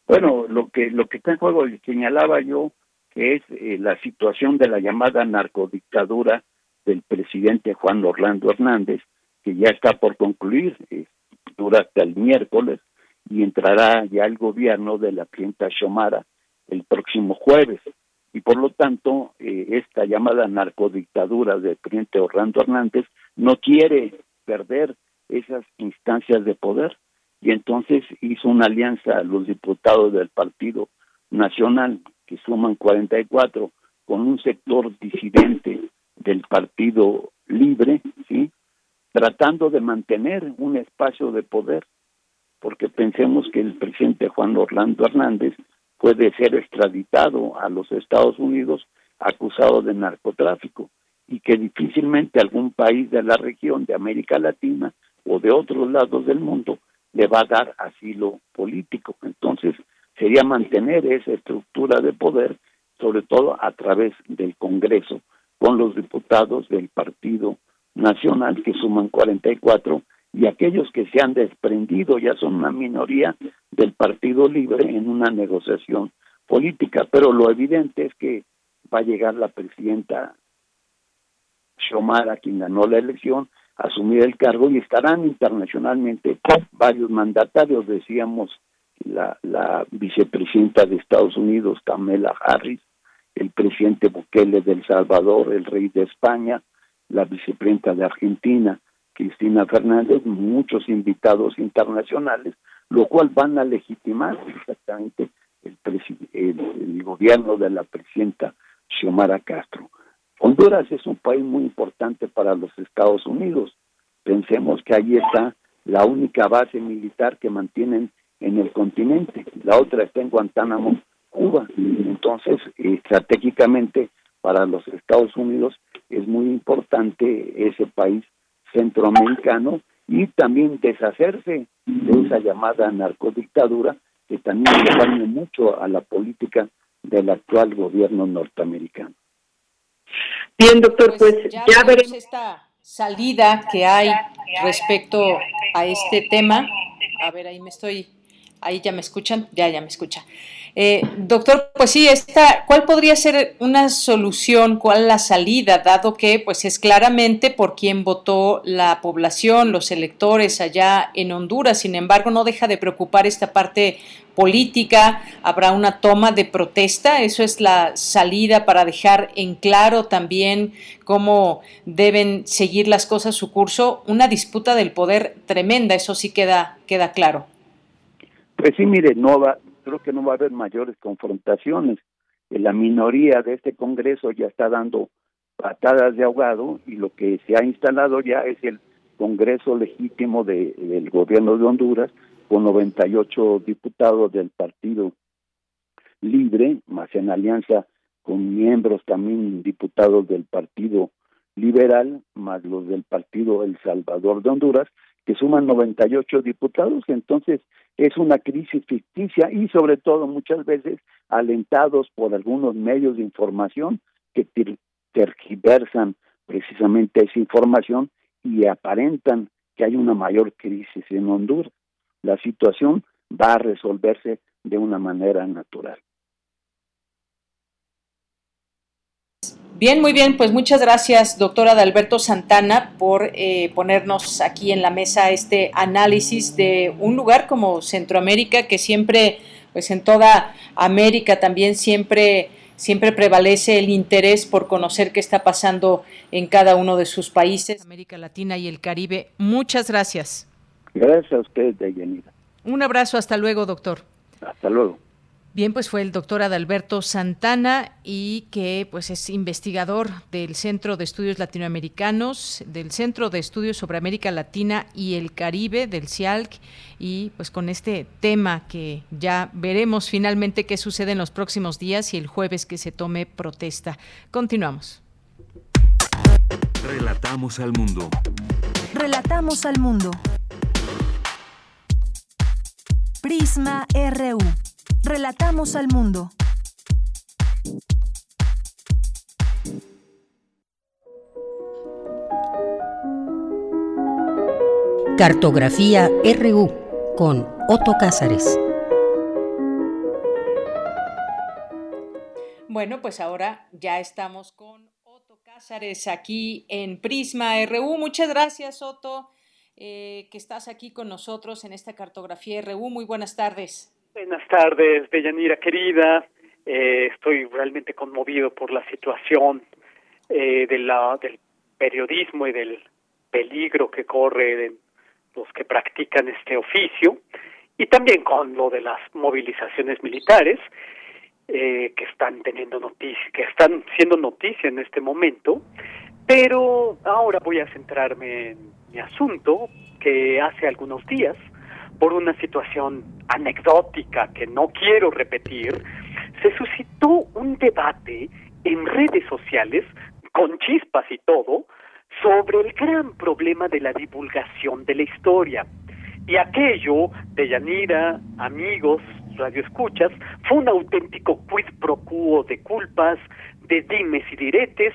Bueno, lo que lo que está en juego señalaba yo que es eh, la situación de la llamada narcodictadura del presidente Juan Orlando Hernández, que ya está por concluir, eh, dura hasta el miércoles, y entrará ya el gobierno de la clienta Xomara el próximo jueves. Y por lo tanto, eh, esta llamada narcodictadura del presidente Orlando Hernández no quiere perder esas instancias de poder y entonces hizo una alianza a los diputados del Partido Nacional que suman 44 con un sector disidente del Partido Libre, ¿sí? tratando de mantener un espacio de poder, porque pensemos que el presidente Juan Orlando Hernández puede ser extraditado a los Estados Unidos acusado de narcotráfico y que difícilmente algún país de la región de América Latina o de otros lados del mundo le va a dar asilo político. Entonces, sería mantener esa estructura de poder, sobre todo a través del Congreso, con los diputados del Partido Nacional, que suman 44, y aquellos que se han desprendido ya son una minoría del Partido Libre en una negociación política. Pero lo evidente es que va a llegar la presidenta Xiomara, quien ganó la elección, asumir el cargo y estarán internacionalmente varios mandatarios, decíamos, la, la vicepresidenta de Estados Unidos, Kamala Harris, el presidente Bukele de El Salvador, el rey de España, la vicepresidenta de Argentina, Cristina Fernández, muchos invitados internacionales, lo cual van a legitimar exactamente el, el gobierno de la presidenta Xiomara Castro. Honduras es un país muy importante para los Estados Unidos. Pensemos que ahí está la única base militar que mantienen en el continente. La otra está en Guantánamo, Cuba. Entonces, estratégicamente para los Estados Unidos es muy importante ese país centroamericano y también deshacerse de esa llamada narcodictadura que también le mucho a la política del actual gobierno norteamericano. Bien, doctor, pues, pues ya, veremos esta salida que hay respecto a este tema. A ver, ahí me estoy, ahí ya me escuchan, ya, ya me escucha. Eh, doctor, pues sí, esta, ¿cuál podría ser una solución, cuál la salida, dado que pues es claramente por quien votó la población, los electores allá en Honduras? Sin embargo, no deja de preocupar esta parte política, habrá una toma de protesta, eso es la salida para dejar en claro también cómo deben seguir las cosas su curso, una disputa del poder tremenda, eso sí queda queda claro. Pues sí, mire, no va, creo que no va a haber mayores confrontaciones. La minoría de este Congreso ya está dando patadas de ahogado y lo que se ha instalado ya es el Congreso legítimo de, del gobierno de Honduras con 98 diputados del Partido Libre, más en alianza con miembros también diputados del Partido Liberal, más los del Partido El Salvador de Honduras, que suman 98 diputados, entonces es una crisis ficticia y sobre todo muchas veces alentados por algunos medios de información que tergiversan precisamente esa información y aparentan que hay una mayor crisis en Honduras. La situación va a resolverse de una manera natural. Bien, muy bien, pues muchas gracias, doctora Adalberto Santana, por eh, ponernos aquí en la mesa este análisis de un lugar como Centroamérica, que siempre, pues en toda América también siempre, siempre prevalece el interés por conocer qué está pasando en cada uno de sus países, América Latina y el Caribe. Muchas gracias. Gracias a ustedes, Deyanira. Un abrazo, hasta luego, doctor. Hasta luego. Bien, pues fue el doctor Adalberto Santana y que pues es investigador del Centro de Estudios Latinoamericanos, del Centro de Estudios sobre América Latina y el Caribe del CIALC y pues con este tema que ya veremos finalmente qué sucede en los próximos días y el jueves que se tome protesta. Continuamos. Relatamos al mundo. Relatamos al mundo. Prisma RU. Relatamos al mundo. Cartografía RU con Otto Cázares. Bueno, pues ahora ya estamos con Otto Cázares aquí en Prisma RU. Muchas gracias, Otto, eh, que estás aquí con nosotros en esta cartografía RU. Muy buenas tardes. Buenas tardes, Deyanira querida. Eh, estoy realmente conmovido por la situación eh, de la, del periodismo y del peligro que corre los que practican este oficio y también con lo de las movilizaciones militares eh, que están teniendo noticia, que están siendo noticia en este momento. Pero ahora voy a centrarme en mi asunto que hace algunos días por una situación anecdótica que no quiero repetir, se suscitó un debate en redes sociales, con chispas y todo, sobre el gran problema de la divulgación de la historia. Y aquello, de Yanira, amigos, radioescuchas, fue un auténtico quid pro quo de culpas, de dimes y diretes,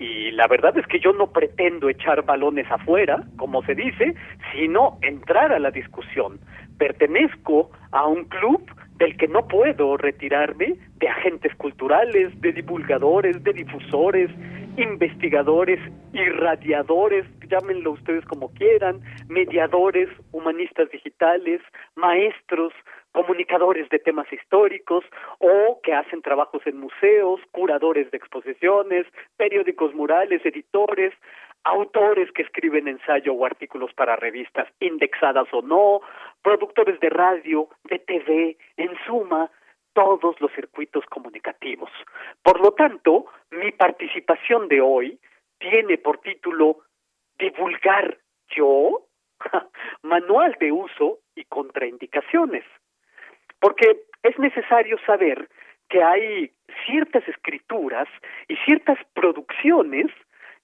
y la verdad es que yo no pretendo echar balones afuera, como se dice, sino entrar a la discusión. Pertenezco a un club del que no puedo retirarme de agentes culturales, de divulgadores, de difusores, investigadores, irradiadores, llámenlo ustedes como quieran, mediadores, humanistas digitales, maestros, comunicadores de temas históricos o que hacen trabajos en museos, curadores de exposiciones, periódicos murales, editores, autores que escriben ensayo o artículos para revistas indexadas o no, productores de radio, de TV, en suma, todos los circuitos comunicativos. Por lo tanto, mi participación de hoy tiene por título Divulgar yo, manual de uso y contraindicaciones porque es necesario saber que hay ciertas escrituras y ciertas producciones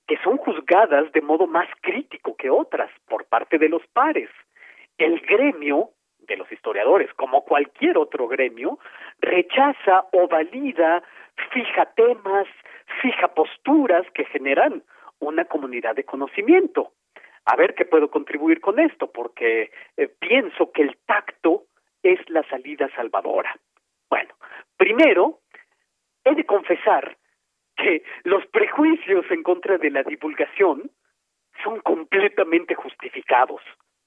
que son juzgadas de modo más crítico que otras por parte de los pares. El gremio de los historiadores, como cualquier otro gremio, rechaza o valida, fija temas, fija posturas que generan una comunidad de conocimiento. A ver qué puedo contribuir con esto, porque eh, pienso que el tacto es la salida salvadora. Bueno, primero, he de confesar que los prejuicios en contra de la divulgación son completamente justificados.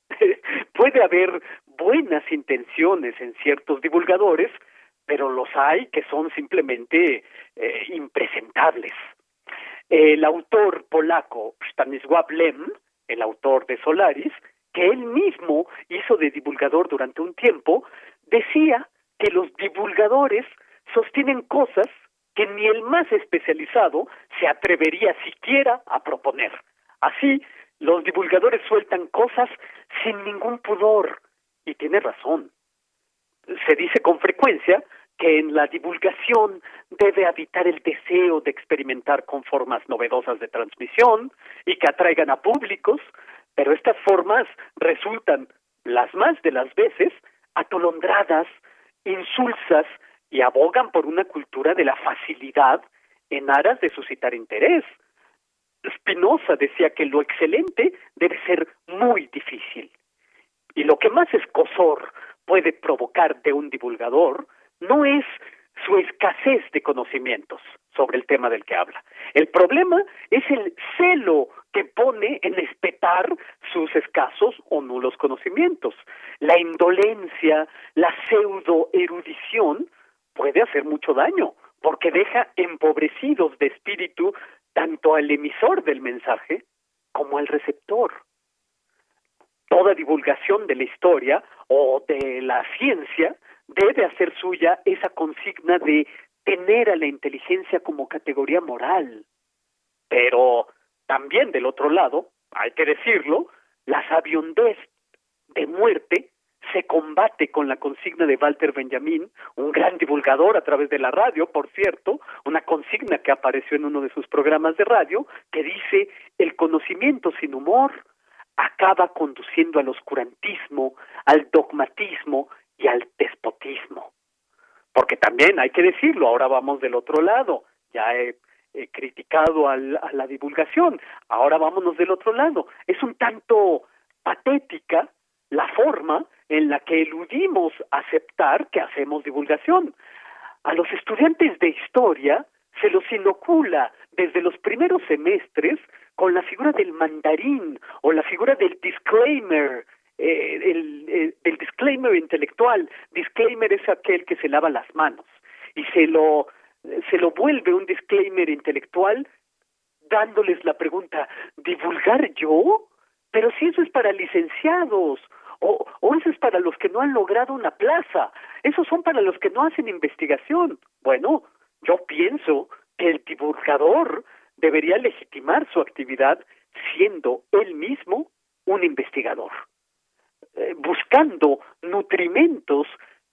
Puede haber buenas intenciones en ciertos divulgadores, pero los hay que son simplemente eh, impresentables. El autor polaco Stanisław Lem, el autor de Solaris, que él mismo hizo de divulgador durante un tiempo, decía que los divulgadores sostienen cosas que ni el más especializado se atrevería siquiera a proponer. Así, los divulgadores sueltan cosas sin ningún pudor, y tiene razón. Se dice con frecuencia que en la divulgación debe habitar el deseo de experimentar con formas novedosas de transmisión y que atraigan a públicos, pero estas formas resultan, las más de las veces, atolondradas, insulsas y abogan por una cultura de la facilidad en aras de suscitar interés. Spinoza decía que lo excelente debe ser muy difícil. Y lo que más escosor puede provocar de un divulgador no es su escasez de conocimientos sobre el tema del que habla. El problema es el celo que pone en espetar sus escasos o nulos conocimientos. La indolencia, la pseudo erudición puede hacer mucho daño porque deja empobrecidos de espíritu tanto al emisor del mensaje como al receptor. Toda divulgación de la historia o de la ciencia debe hacer suya esa consigna de tener a la inteligencia como categoría moral. Pero también del otro lado, hay que decirlo, la sabiondez de muerte se combate con la consigna de Walter Benjamin, un gran divulgador a través de la radio, por cierto, una consigna que apareció en uno de sus programas de radio, que dice, el conocimiento sin humor acaba conduciendo al oscurantismo, al dogmatismo y al despotismo. Porque también hay que decirlo, ahora vamos del otro lado, ya he, criticado a la divulgación, ahora vámonos del otro lado. Es un tanto patética la forma en la que eludimos aceptar que hacemos divulgación. A los estudiantes de historia se los inocula desde los primeros semestres con la figura del mandarín o la figura del disclaimer, eh, el, el, disclaimer intelectual. Disclaimer es aquel que se lava las manos y se lo, se lo vuelve un disclaimer intelectual dándoles la pregunta, ¿divulgar yo? Pero si eso es para licenciados o, eso es para los que no han logrado una plaza, esos son para los que no hacen investigación. Bueno, yo pienso que el divulgador debería legitimar su actividad siendo él mismo un investigador, eh, buscando nutrimentos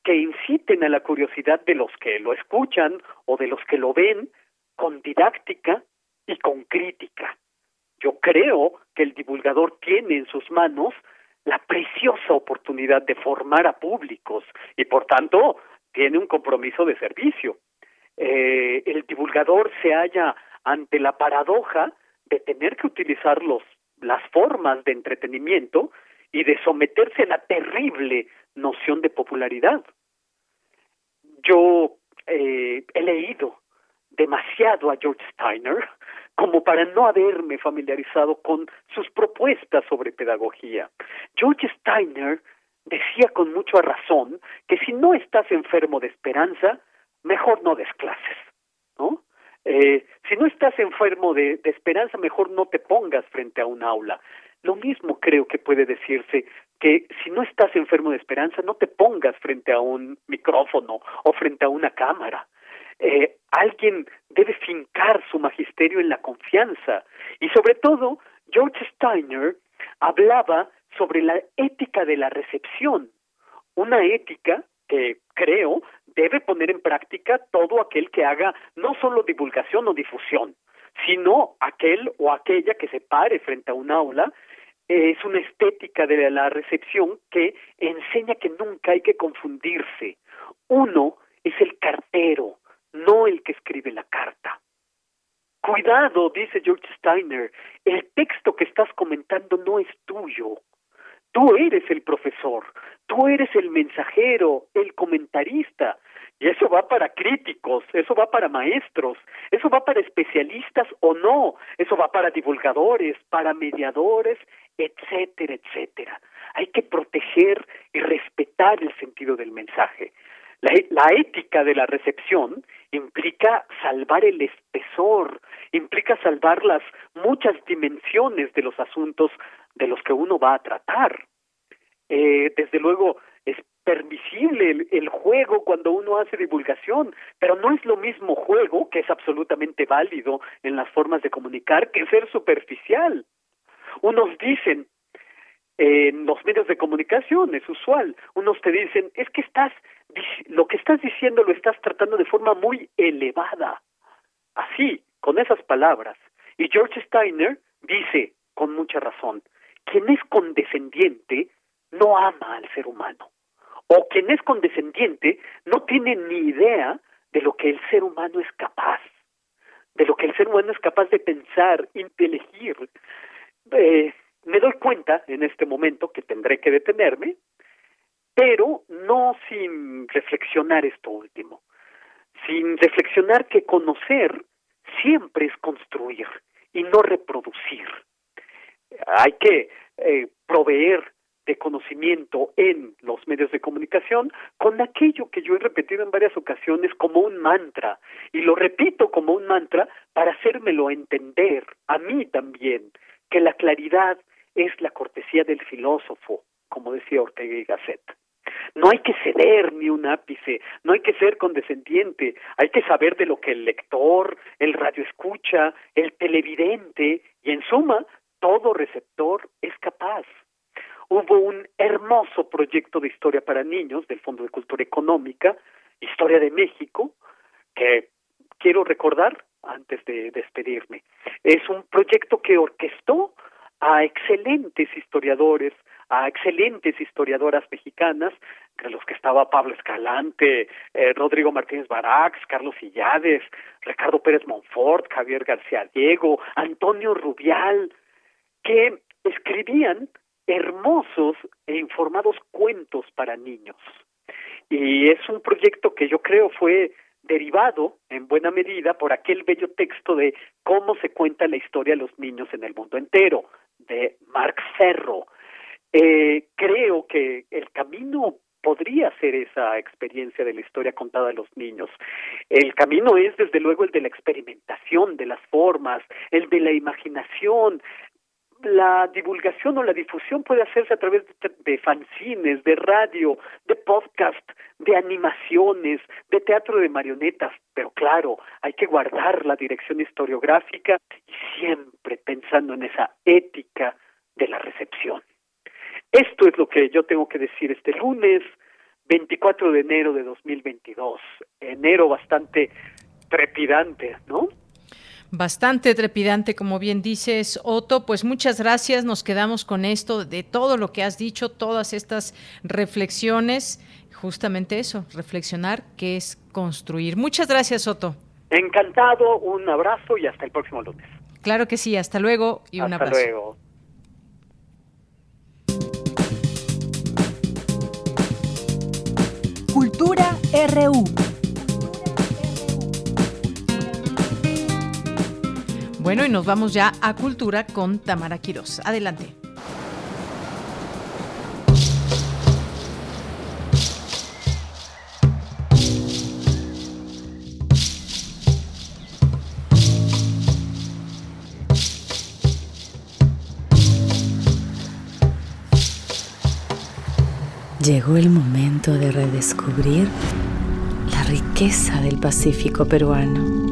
que inciten a la curiosidad de los que lo escuchan o de los que lo ven con didáctica y con crítica. Yo creo que el divulgador tiene en sus manos la preciosa oportunidad de formar a públicos y por tanto tiene un compromiso de servicio. Eh, el divulgador se halla ante la paradoja de tener que utilizar los, las formas de entretenimiento y de someterse a la terrible noción de popularidad. Yo eh, he leído demasiado a George Steiner como para no haberme familiarizado con sus propuestas sobre pedagogía. George Steiner decía con mucha razón que si no estás enfermo de esperanza, mejor no des clases, ¿no? Eh, si no estás enfermo de, de esperanza, mejor no te pongas frente a un aula. Lo mismo creo que puede decirse que si no estás enfermo de esperanza, no te pongas frente a un micrófono o frente a una cámara. Eh, alguien debe fincar su magisterio en la confianza. Y sobre todo, George Steiner hablaba sobre la ética de la recepción, una ética que creo debe poner en práctica todo aquel que haga no solo divulgación o difusión, sino aquel o aquella que se pare frente a un aula es una estética de la recepción que enseña que nunca hay que confundirse. Uno es el cartero, no el que escribe la carta. Cuidado, dice George Steiner, el texto que estás comentando no es tuyo. Tú eres el profesor, tú eres el mensajero, el comentarista. Y eso va para críticos, eso va para maestros, eso va para especialistas o no, eso va para divulgadores, para mediadores, etcétera, etcétera. Hay que proteger y respetar el sentido del mensaje. La, ética de la recepción implica salvar el espesor, implica salvar las muchas dimensiones de los asuntos de los que uno va a tratar. Eh, desde luego, es permisible el, juego cuando uno hace divulgación, pero no es lo mismo juego, que es absolutamente válido en las formas de comunicar, que ser superficial. Unos dicen, en los medios de comunicación es usual, unos te dicen, es que estás lo que estás diciendo lo estás tratando de forma muy elevada. Así, con esas palabras. Y George Steiner dice, con mucha razón, quien es condescendiente no ama al ser humano. O quien es condescendiente no tiene ni idea de lo que el ser humano es capaz, de lo que el ser humano es capaz de pensar, inteligir. Eh, me doy cuenta en este momento que tendré que detenerme pero no sin reflexionar esto último, sin reflexionar que conocer siempre es construir y no reproducir. Hay que eh, proveer de conocimiento en los medios de comunicación con aquello que yo he repetido en varias ocasiones como un mantra, y lo repito como un mantra para hacérmelo entender a mí también, que la claridad es la cortesía del filósofo, como decía Ortega y Gasset. No hay que ceder ni un ápice, no hay que ser condescendiente, hay que saber de lo que el lector, el radioescucha, el televidente y en suma todo receptor es capaz. Hubo un hermoso proyecto de historia para niños del Fondo de Cultura Económica, Historia de México, que quiero recordar antes de despedirme. Es un proyecto que orquestó a excelentes historiadores, a excelentes historiadoras mexicanas, entre los que estaba Pablo Escalante, eh, Rodrigo Martínez Barax, Carlos Illades, Ricardo Pérez Monfort, Javier García Diego, Antonio Rubial, que escribían hermosos e informados cuentos para niños. Y es un proyecto que yo creo fue derivado en buena medida por aquel bello texto de cómo se cuenta la historia de los niños en el mundo entero, de Mark Ferro. Eh, creo que el camino podría ser esa experiencia de la historia contada a los niños. El camino es desde luego el de la experimentación, de las formas, el de la imaginación, la divulgación o la difusión puede hacerse a través de, fanzines, de radio, de podcast, de animaciones, de teatro de marionetas, pero claro, hay que guardar la dirección historiográfica y siempre pensando en esa ética de la recepción. Esto es lo que yo tengo que decir este lunes 24 de enero de 2022, enero bastante trepidante, ¿no? Bastante trepidante, como bien dices, Otto. Pues muchas gracias. Nos quedamos con esto de todo lo que has dicho, todas estas reflexiones. Justamente eso, reflexionar, que es construir. Muchas gracias, Otto. Encantado, un abrazo y hasta el próximo lunes. Claro que sí, hasta luego y un abrazo. Hasta luego. Cultura RU. Bueno, y nos vamos ya a Cultura con Tamara Quiroz. Adelante. Llegó el momento de redescubrir la riqueza del Pacífico peruano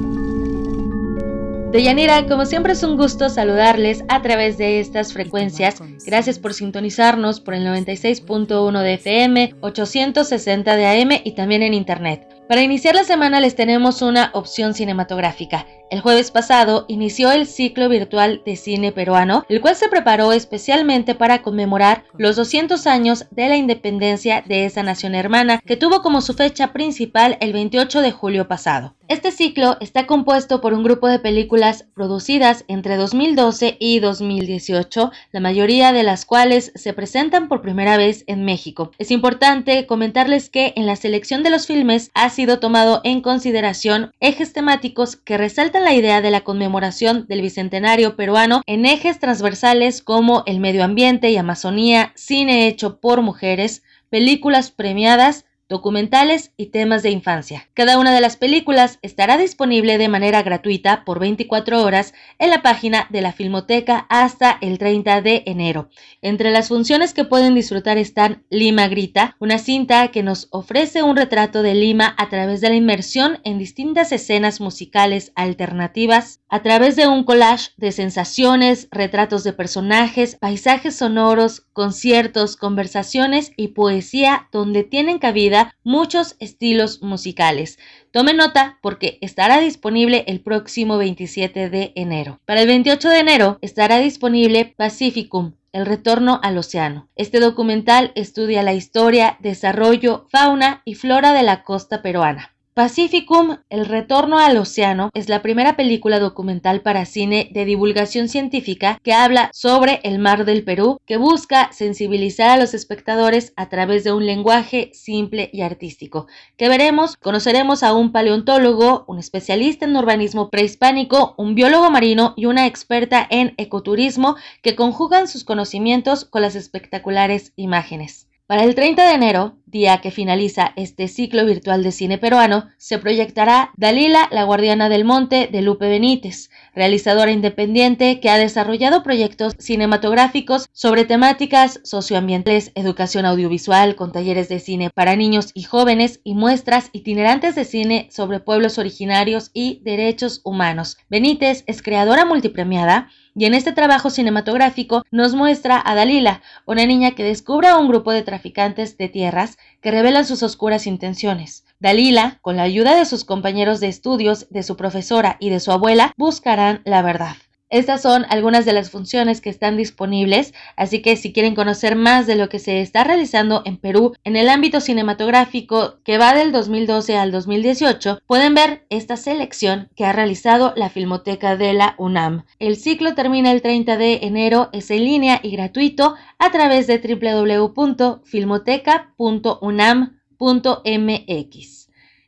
Deyanira, como siempre es un gusto saludarles a través de estas frecuencias. Gracias por sintonizarnos por el 96.1 de FM, 860 de AM y también en Internet. Para iniciar la semana les tenemos una opción cinematográfica. El jueves pasado inició el ciclo virtual de cine peruano, el cual se preparó especialmente para conmemorar los 200 años de la independencia de esa nación hermana, que tuvo como su fecha principal el 28 de julio pasado. Este ciclo está compuesto por un grupo de películas producidas entre 2012 y 2018, la mayoría de las cuales se presentan por primera vez en México. Es importante comentarles que en la selección de los filmes ha sido tomado en consideración ejes temáticos que resaltan la idea de la conmemoración del bicentenario peruano en ejes transversales como el medio ambiente y Amazonía, cine hecho por mujeres, películas premiadas, documentales y temas de infancia. Cada una de las películas estará disponible de manera gratuita por 24 horas en la página de la Filmoteca hasta el 30 de enero. Entre las funciones que pueden disfrutar están Lima Grita, una cinta que nos ofrece un retrato de Lima a través de la inmersión en distintas escenas musicales alternativas, a través de un collage de sensaciones, retratos de personajes, paisajes sonoros, conciertos, conversaciones y poesía donde tienen cabida muchos estilos musicales. Tome nota porque estará disponible el próximo 27 de enero. Para el 28 de enero estará disponible Pacificum, el retorno al océano. Este documental estudia la historia, desarrollo, fauna y flora de la costa peruana. Pacificum, El Retorno al Océano, es la primera película documental para cine de divulgación científica que habla sobre el mar del Perú, que busca sensibilizar a los espectadores a través de un lenguaje simple y artístico. Que veremos, conoceremos a un paleontólogo, un especialista en urbanismo prehispánico, un biólogo marino y una experta en ecoturismo que conjugan sus conocimientos con las espectaculares imágenes. Para el 30 de enero, día que finaliza este ciclo virtual de cine peruano, se proyectará Dalila, la guardiana del monte de Lupe Benítez, realizadora independiente que ha desarrollado proyectos cinematográficos sobre temáticas socioambientales, educación audiovisual, con talleres de cine para niños y jóvenes y muestras itinerantes de cine sobre pueblos originarios y derechos humanos. Benítez es creadora multipremiada y en este trabajo cinematográfico nos muestra a Dalila, una niña que descubre a un grupo de traficantes de tierras que revelan sus oscuras intenciones. Dalila, con la ayuda de sus compañeros de estudios, de su profesora y de su abuela, buscarán la verdad. Estas son algunas de las funciones que están disponibles, así que si quieren conocer más de lo que se está realizando en Perú en el ámbito cinematográfico que va del 2012 al 2018, pueden ver esta selección que ha realizado la Filmoteca de la UNAM. El ciclo termina el 30 de enero, es en línea y gratuito a través de www.filmoteca.unam.mx.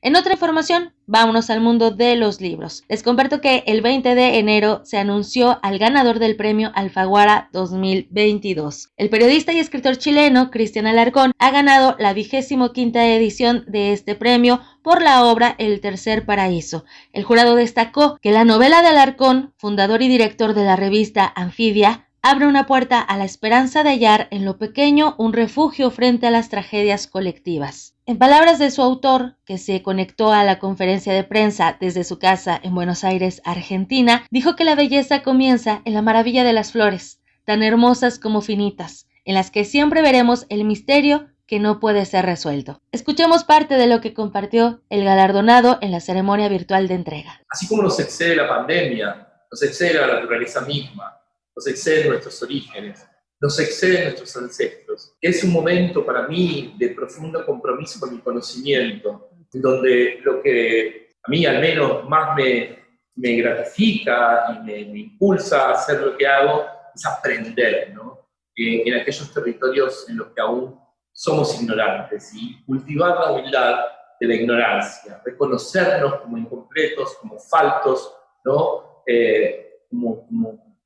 En otra información, vámonos al mundo de los libros. Les comparto que el 20 de enero se anunció al ganador del premio Alfaguara 2022. El periodista y escritor chileno Cristian Alarcón ha ganado la vigésimo quinta edición de este premio por la obra El Tercer Paraíso. El jurado destacó que la novela de Alarcón, fundador y director de la revista Anfibia, abre una puerta a la esperanza de hallar en lo pequeño un refugio frente a las tragedias colectivas. En palabras de su autor, que se conectó a la conferencia de prensa desde su casa en Buenos Aires, Argentina, dijo que la belleza comienza en la maravilla de las flores, tan hermosas como finitas, en las que siempre veremos el misterio que no puede ser resuelto. Escuchemos parte de lo que compartió el galardonado en la ceremonia virtual de entrega. Así como nos excede la pandemia, nos excede la naturaleza misma, nos exceden nuestros orígenes, nos exceden nuestros ancestros. Es un momento para mí de profundo compromiso con mi conocimiento, en donde lo que a mí al menos más me, me gratifica y me, impulsa a hacer lo que hago es aprender, ¿no? Eh, en aquellos territorios en los que aún somos ignorantes y cultivar la humildad de la ignorancia, reconocernos como incompletos, como faltos, ¿no? Eh, como, como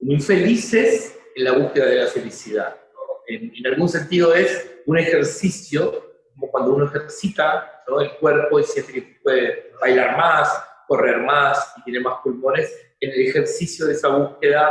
muy felices en la búsqueda de la felicidad. En, algún sentido es un ejercicio, como cuando uno ejercita el cuerpo y siente que puede bailar más, correr más y tiene más pulmones, en el ejercicio de esa búsqueda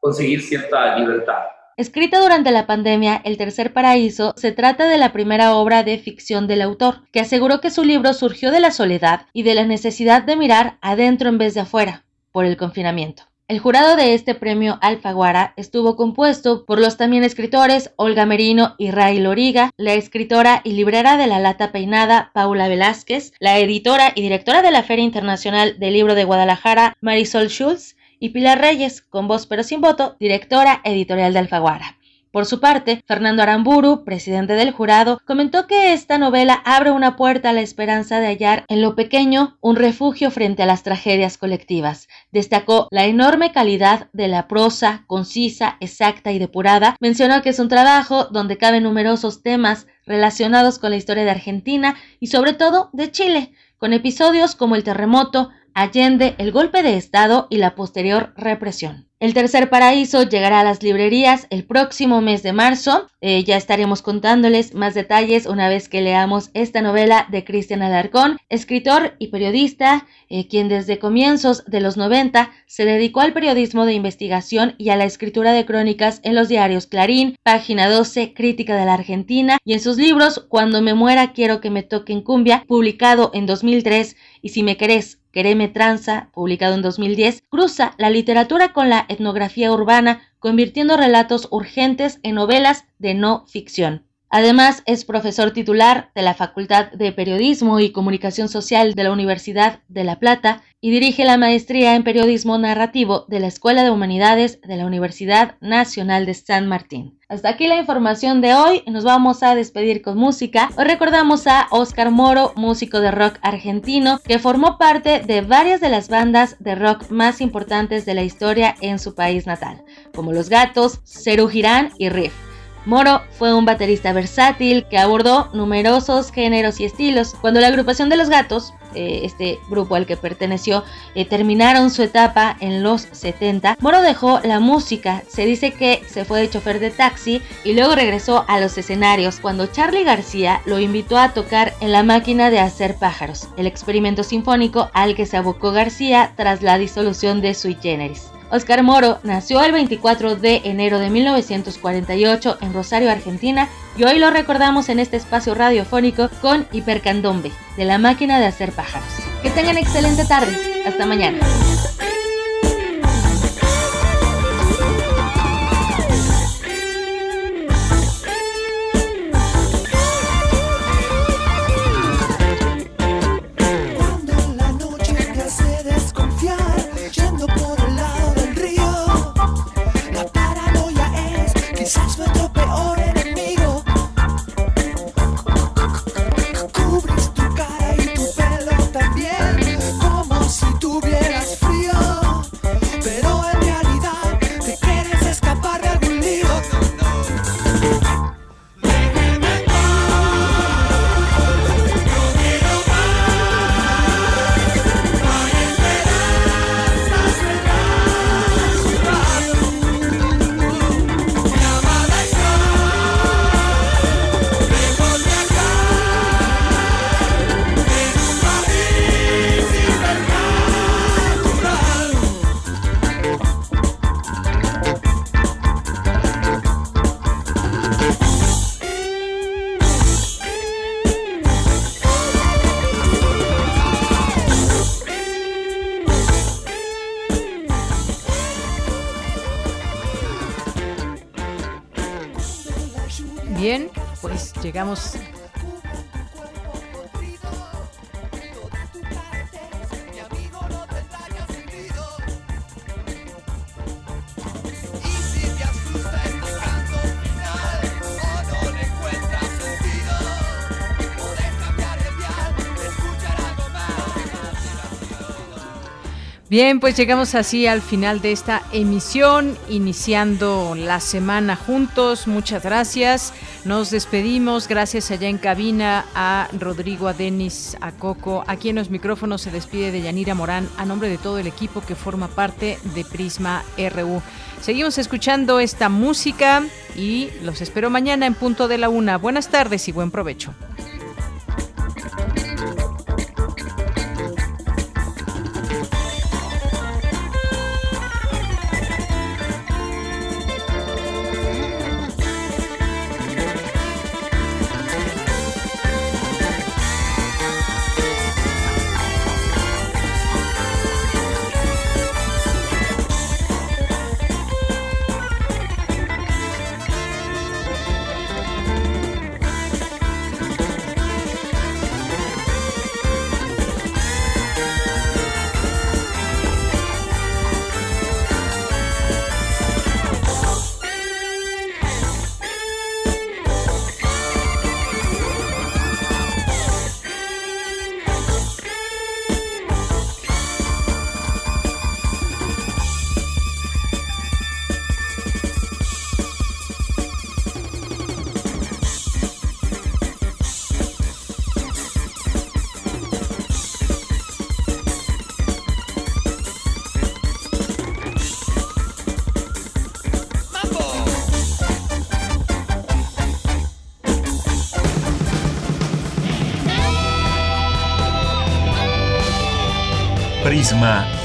conseguir cierta libertad. Escrita durante la pandemia, El Tercer Paraíso se trata de la primera obra de ficción del autor, que aseguró que su libro surgió de la soledad y de la necesidad de mirar adentro en vez de afuera, por el confinamiento. El jurado de este premio Alfaguara estuvo compuesto por los también escritores Olga Merino y Ray Loriga, la escritora y librera de La Lata Peinada Paula Velázquez, la editora y directora de la Feria Internacional del Libro de Guadalajara Marisol Schulz y Pilar Reyes, con voz pero sin voto, directora editorial de Alfaguara. Por su parte, Fernando Aramburu, presidente del jurado, comentó que esta novela abre una puerta a la esperanza de hallar en lo pequeño un refugio frente a las tragedias colectivas. Destacó la enorme calidad de la prosa, concisa, exacta y depurada. Mencionó que es un trabajo donde caben numerosos temas relacionados con la historia de Argentina y sobre todo de Chile, con episodios como el terremoto, Allende, el golpe de Estado y la posterior represión. El tercer paraíso llegará a las librerías el próximo mes de marzo. Eh, ya estaremos contándoles más detalles una vez que leamos esta novela de Cristian Alarcón, escritor y periodista, eh, quien desde comienzos de los 90 se dedicó al periodismo de investigación y a la escritura de crónicas en los diarios Clarín, Página 12, Crítica de la Argentina y en sus libros Cuando me muera quiero que me toquen cumbia, publicado en 2003, y Si me querés Quereme Tranza, publicado en 2010, cruza la literatura con la etnografía urbana, convirtiendo relatos urgentes en novelas de no ficción. Además, es profesor titular de la Facultad de Periodismo y Comunicación Social de la Universidad de La Plata y dirige la maestría en Periodismo Narrativo de la Escuela de Humanidades de la Universidad Nacional de San Martín. Hasta aquí la información de hoy, nos vamos a despedir con música. Hoy recordamos a Oscar Moro, músico de rock argentino, que formó parte de varias de las bandas de rock más importantes de la historia en su país natal, como Los Gatos, Cerú Girán y Riff. Moro fue un baterista versátil que abordó numerosos géneros y estilos. Cuando la agrupación de los gatos, eh, este grupo al que perteneció, eh, terminaron su etapa en los 70, Moro dejó la música. Se dice que se fue de chofer de taxi y luego regresó a los escenarios cuando Charlie García lo invitó a tocar en la máquina de hacer pájaros, el experimento sinfónico al que se abocó García tras la disolución de Sui Generis. Oscar Moro nació el 24 de enero de 1948 en Rosario, Argentina, y hoy lo recordamos en este espacio radiofónico con Hipercandombe, de la máquina de hacer pájaros. Que tengan excelente tarde. Hasta mañana. Bien, pues llegamos así al final de esta emisión, iniciando la semana juntos. Muchas gracias. Nos despedimos. Gracias allá en cabina a Rodrigo, a Denis, a Coco. Aquí en los micrófonos se despide de Yanira Morán a nombre de todo el equipo que forma parte de Prisma RU. Seguimos escuchando esta música y los espero mañana en punto de la una. Buenas tardes y buen provecho.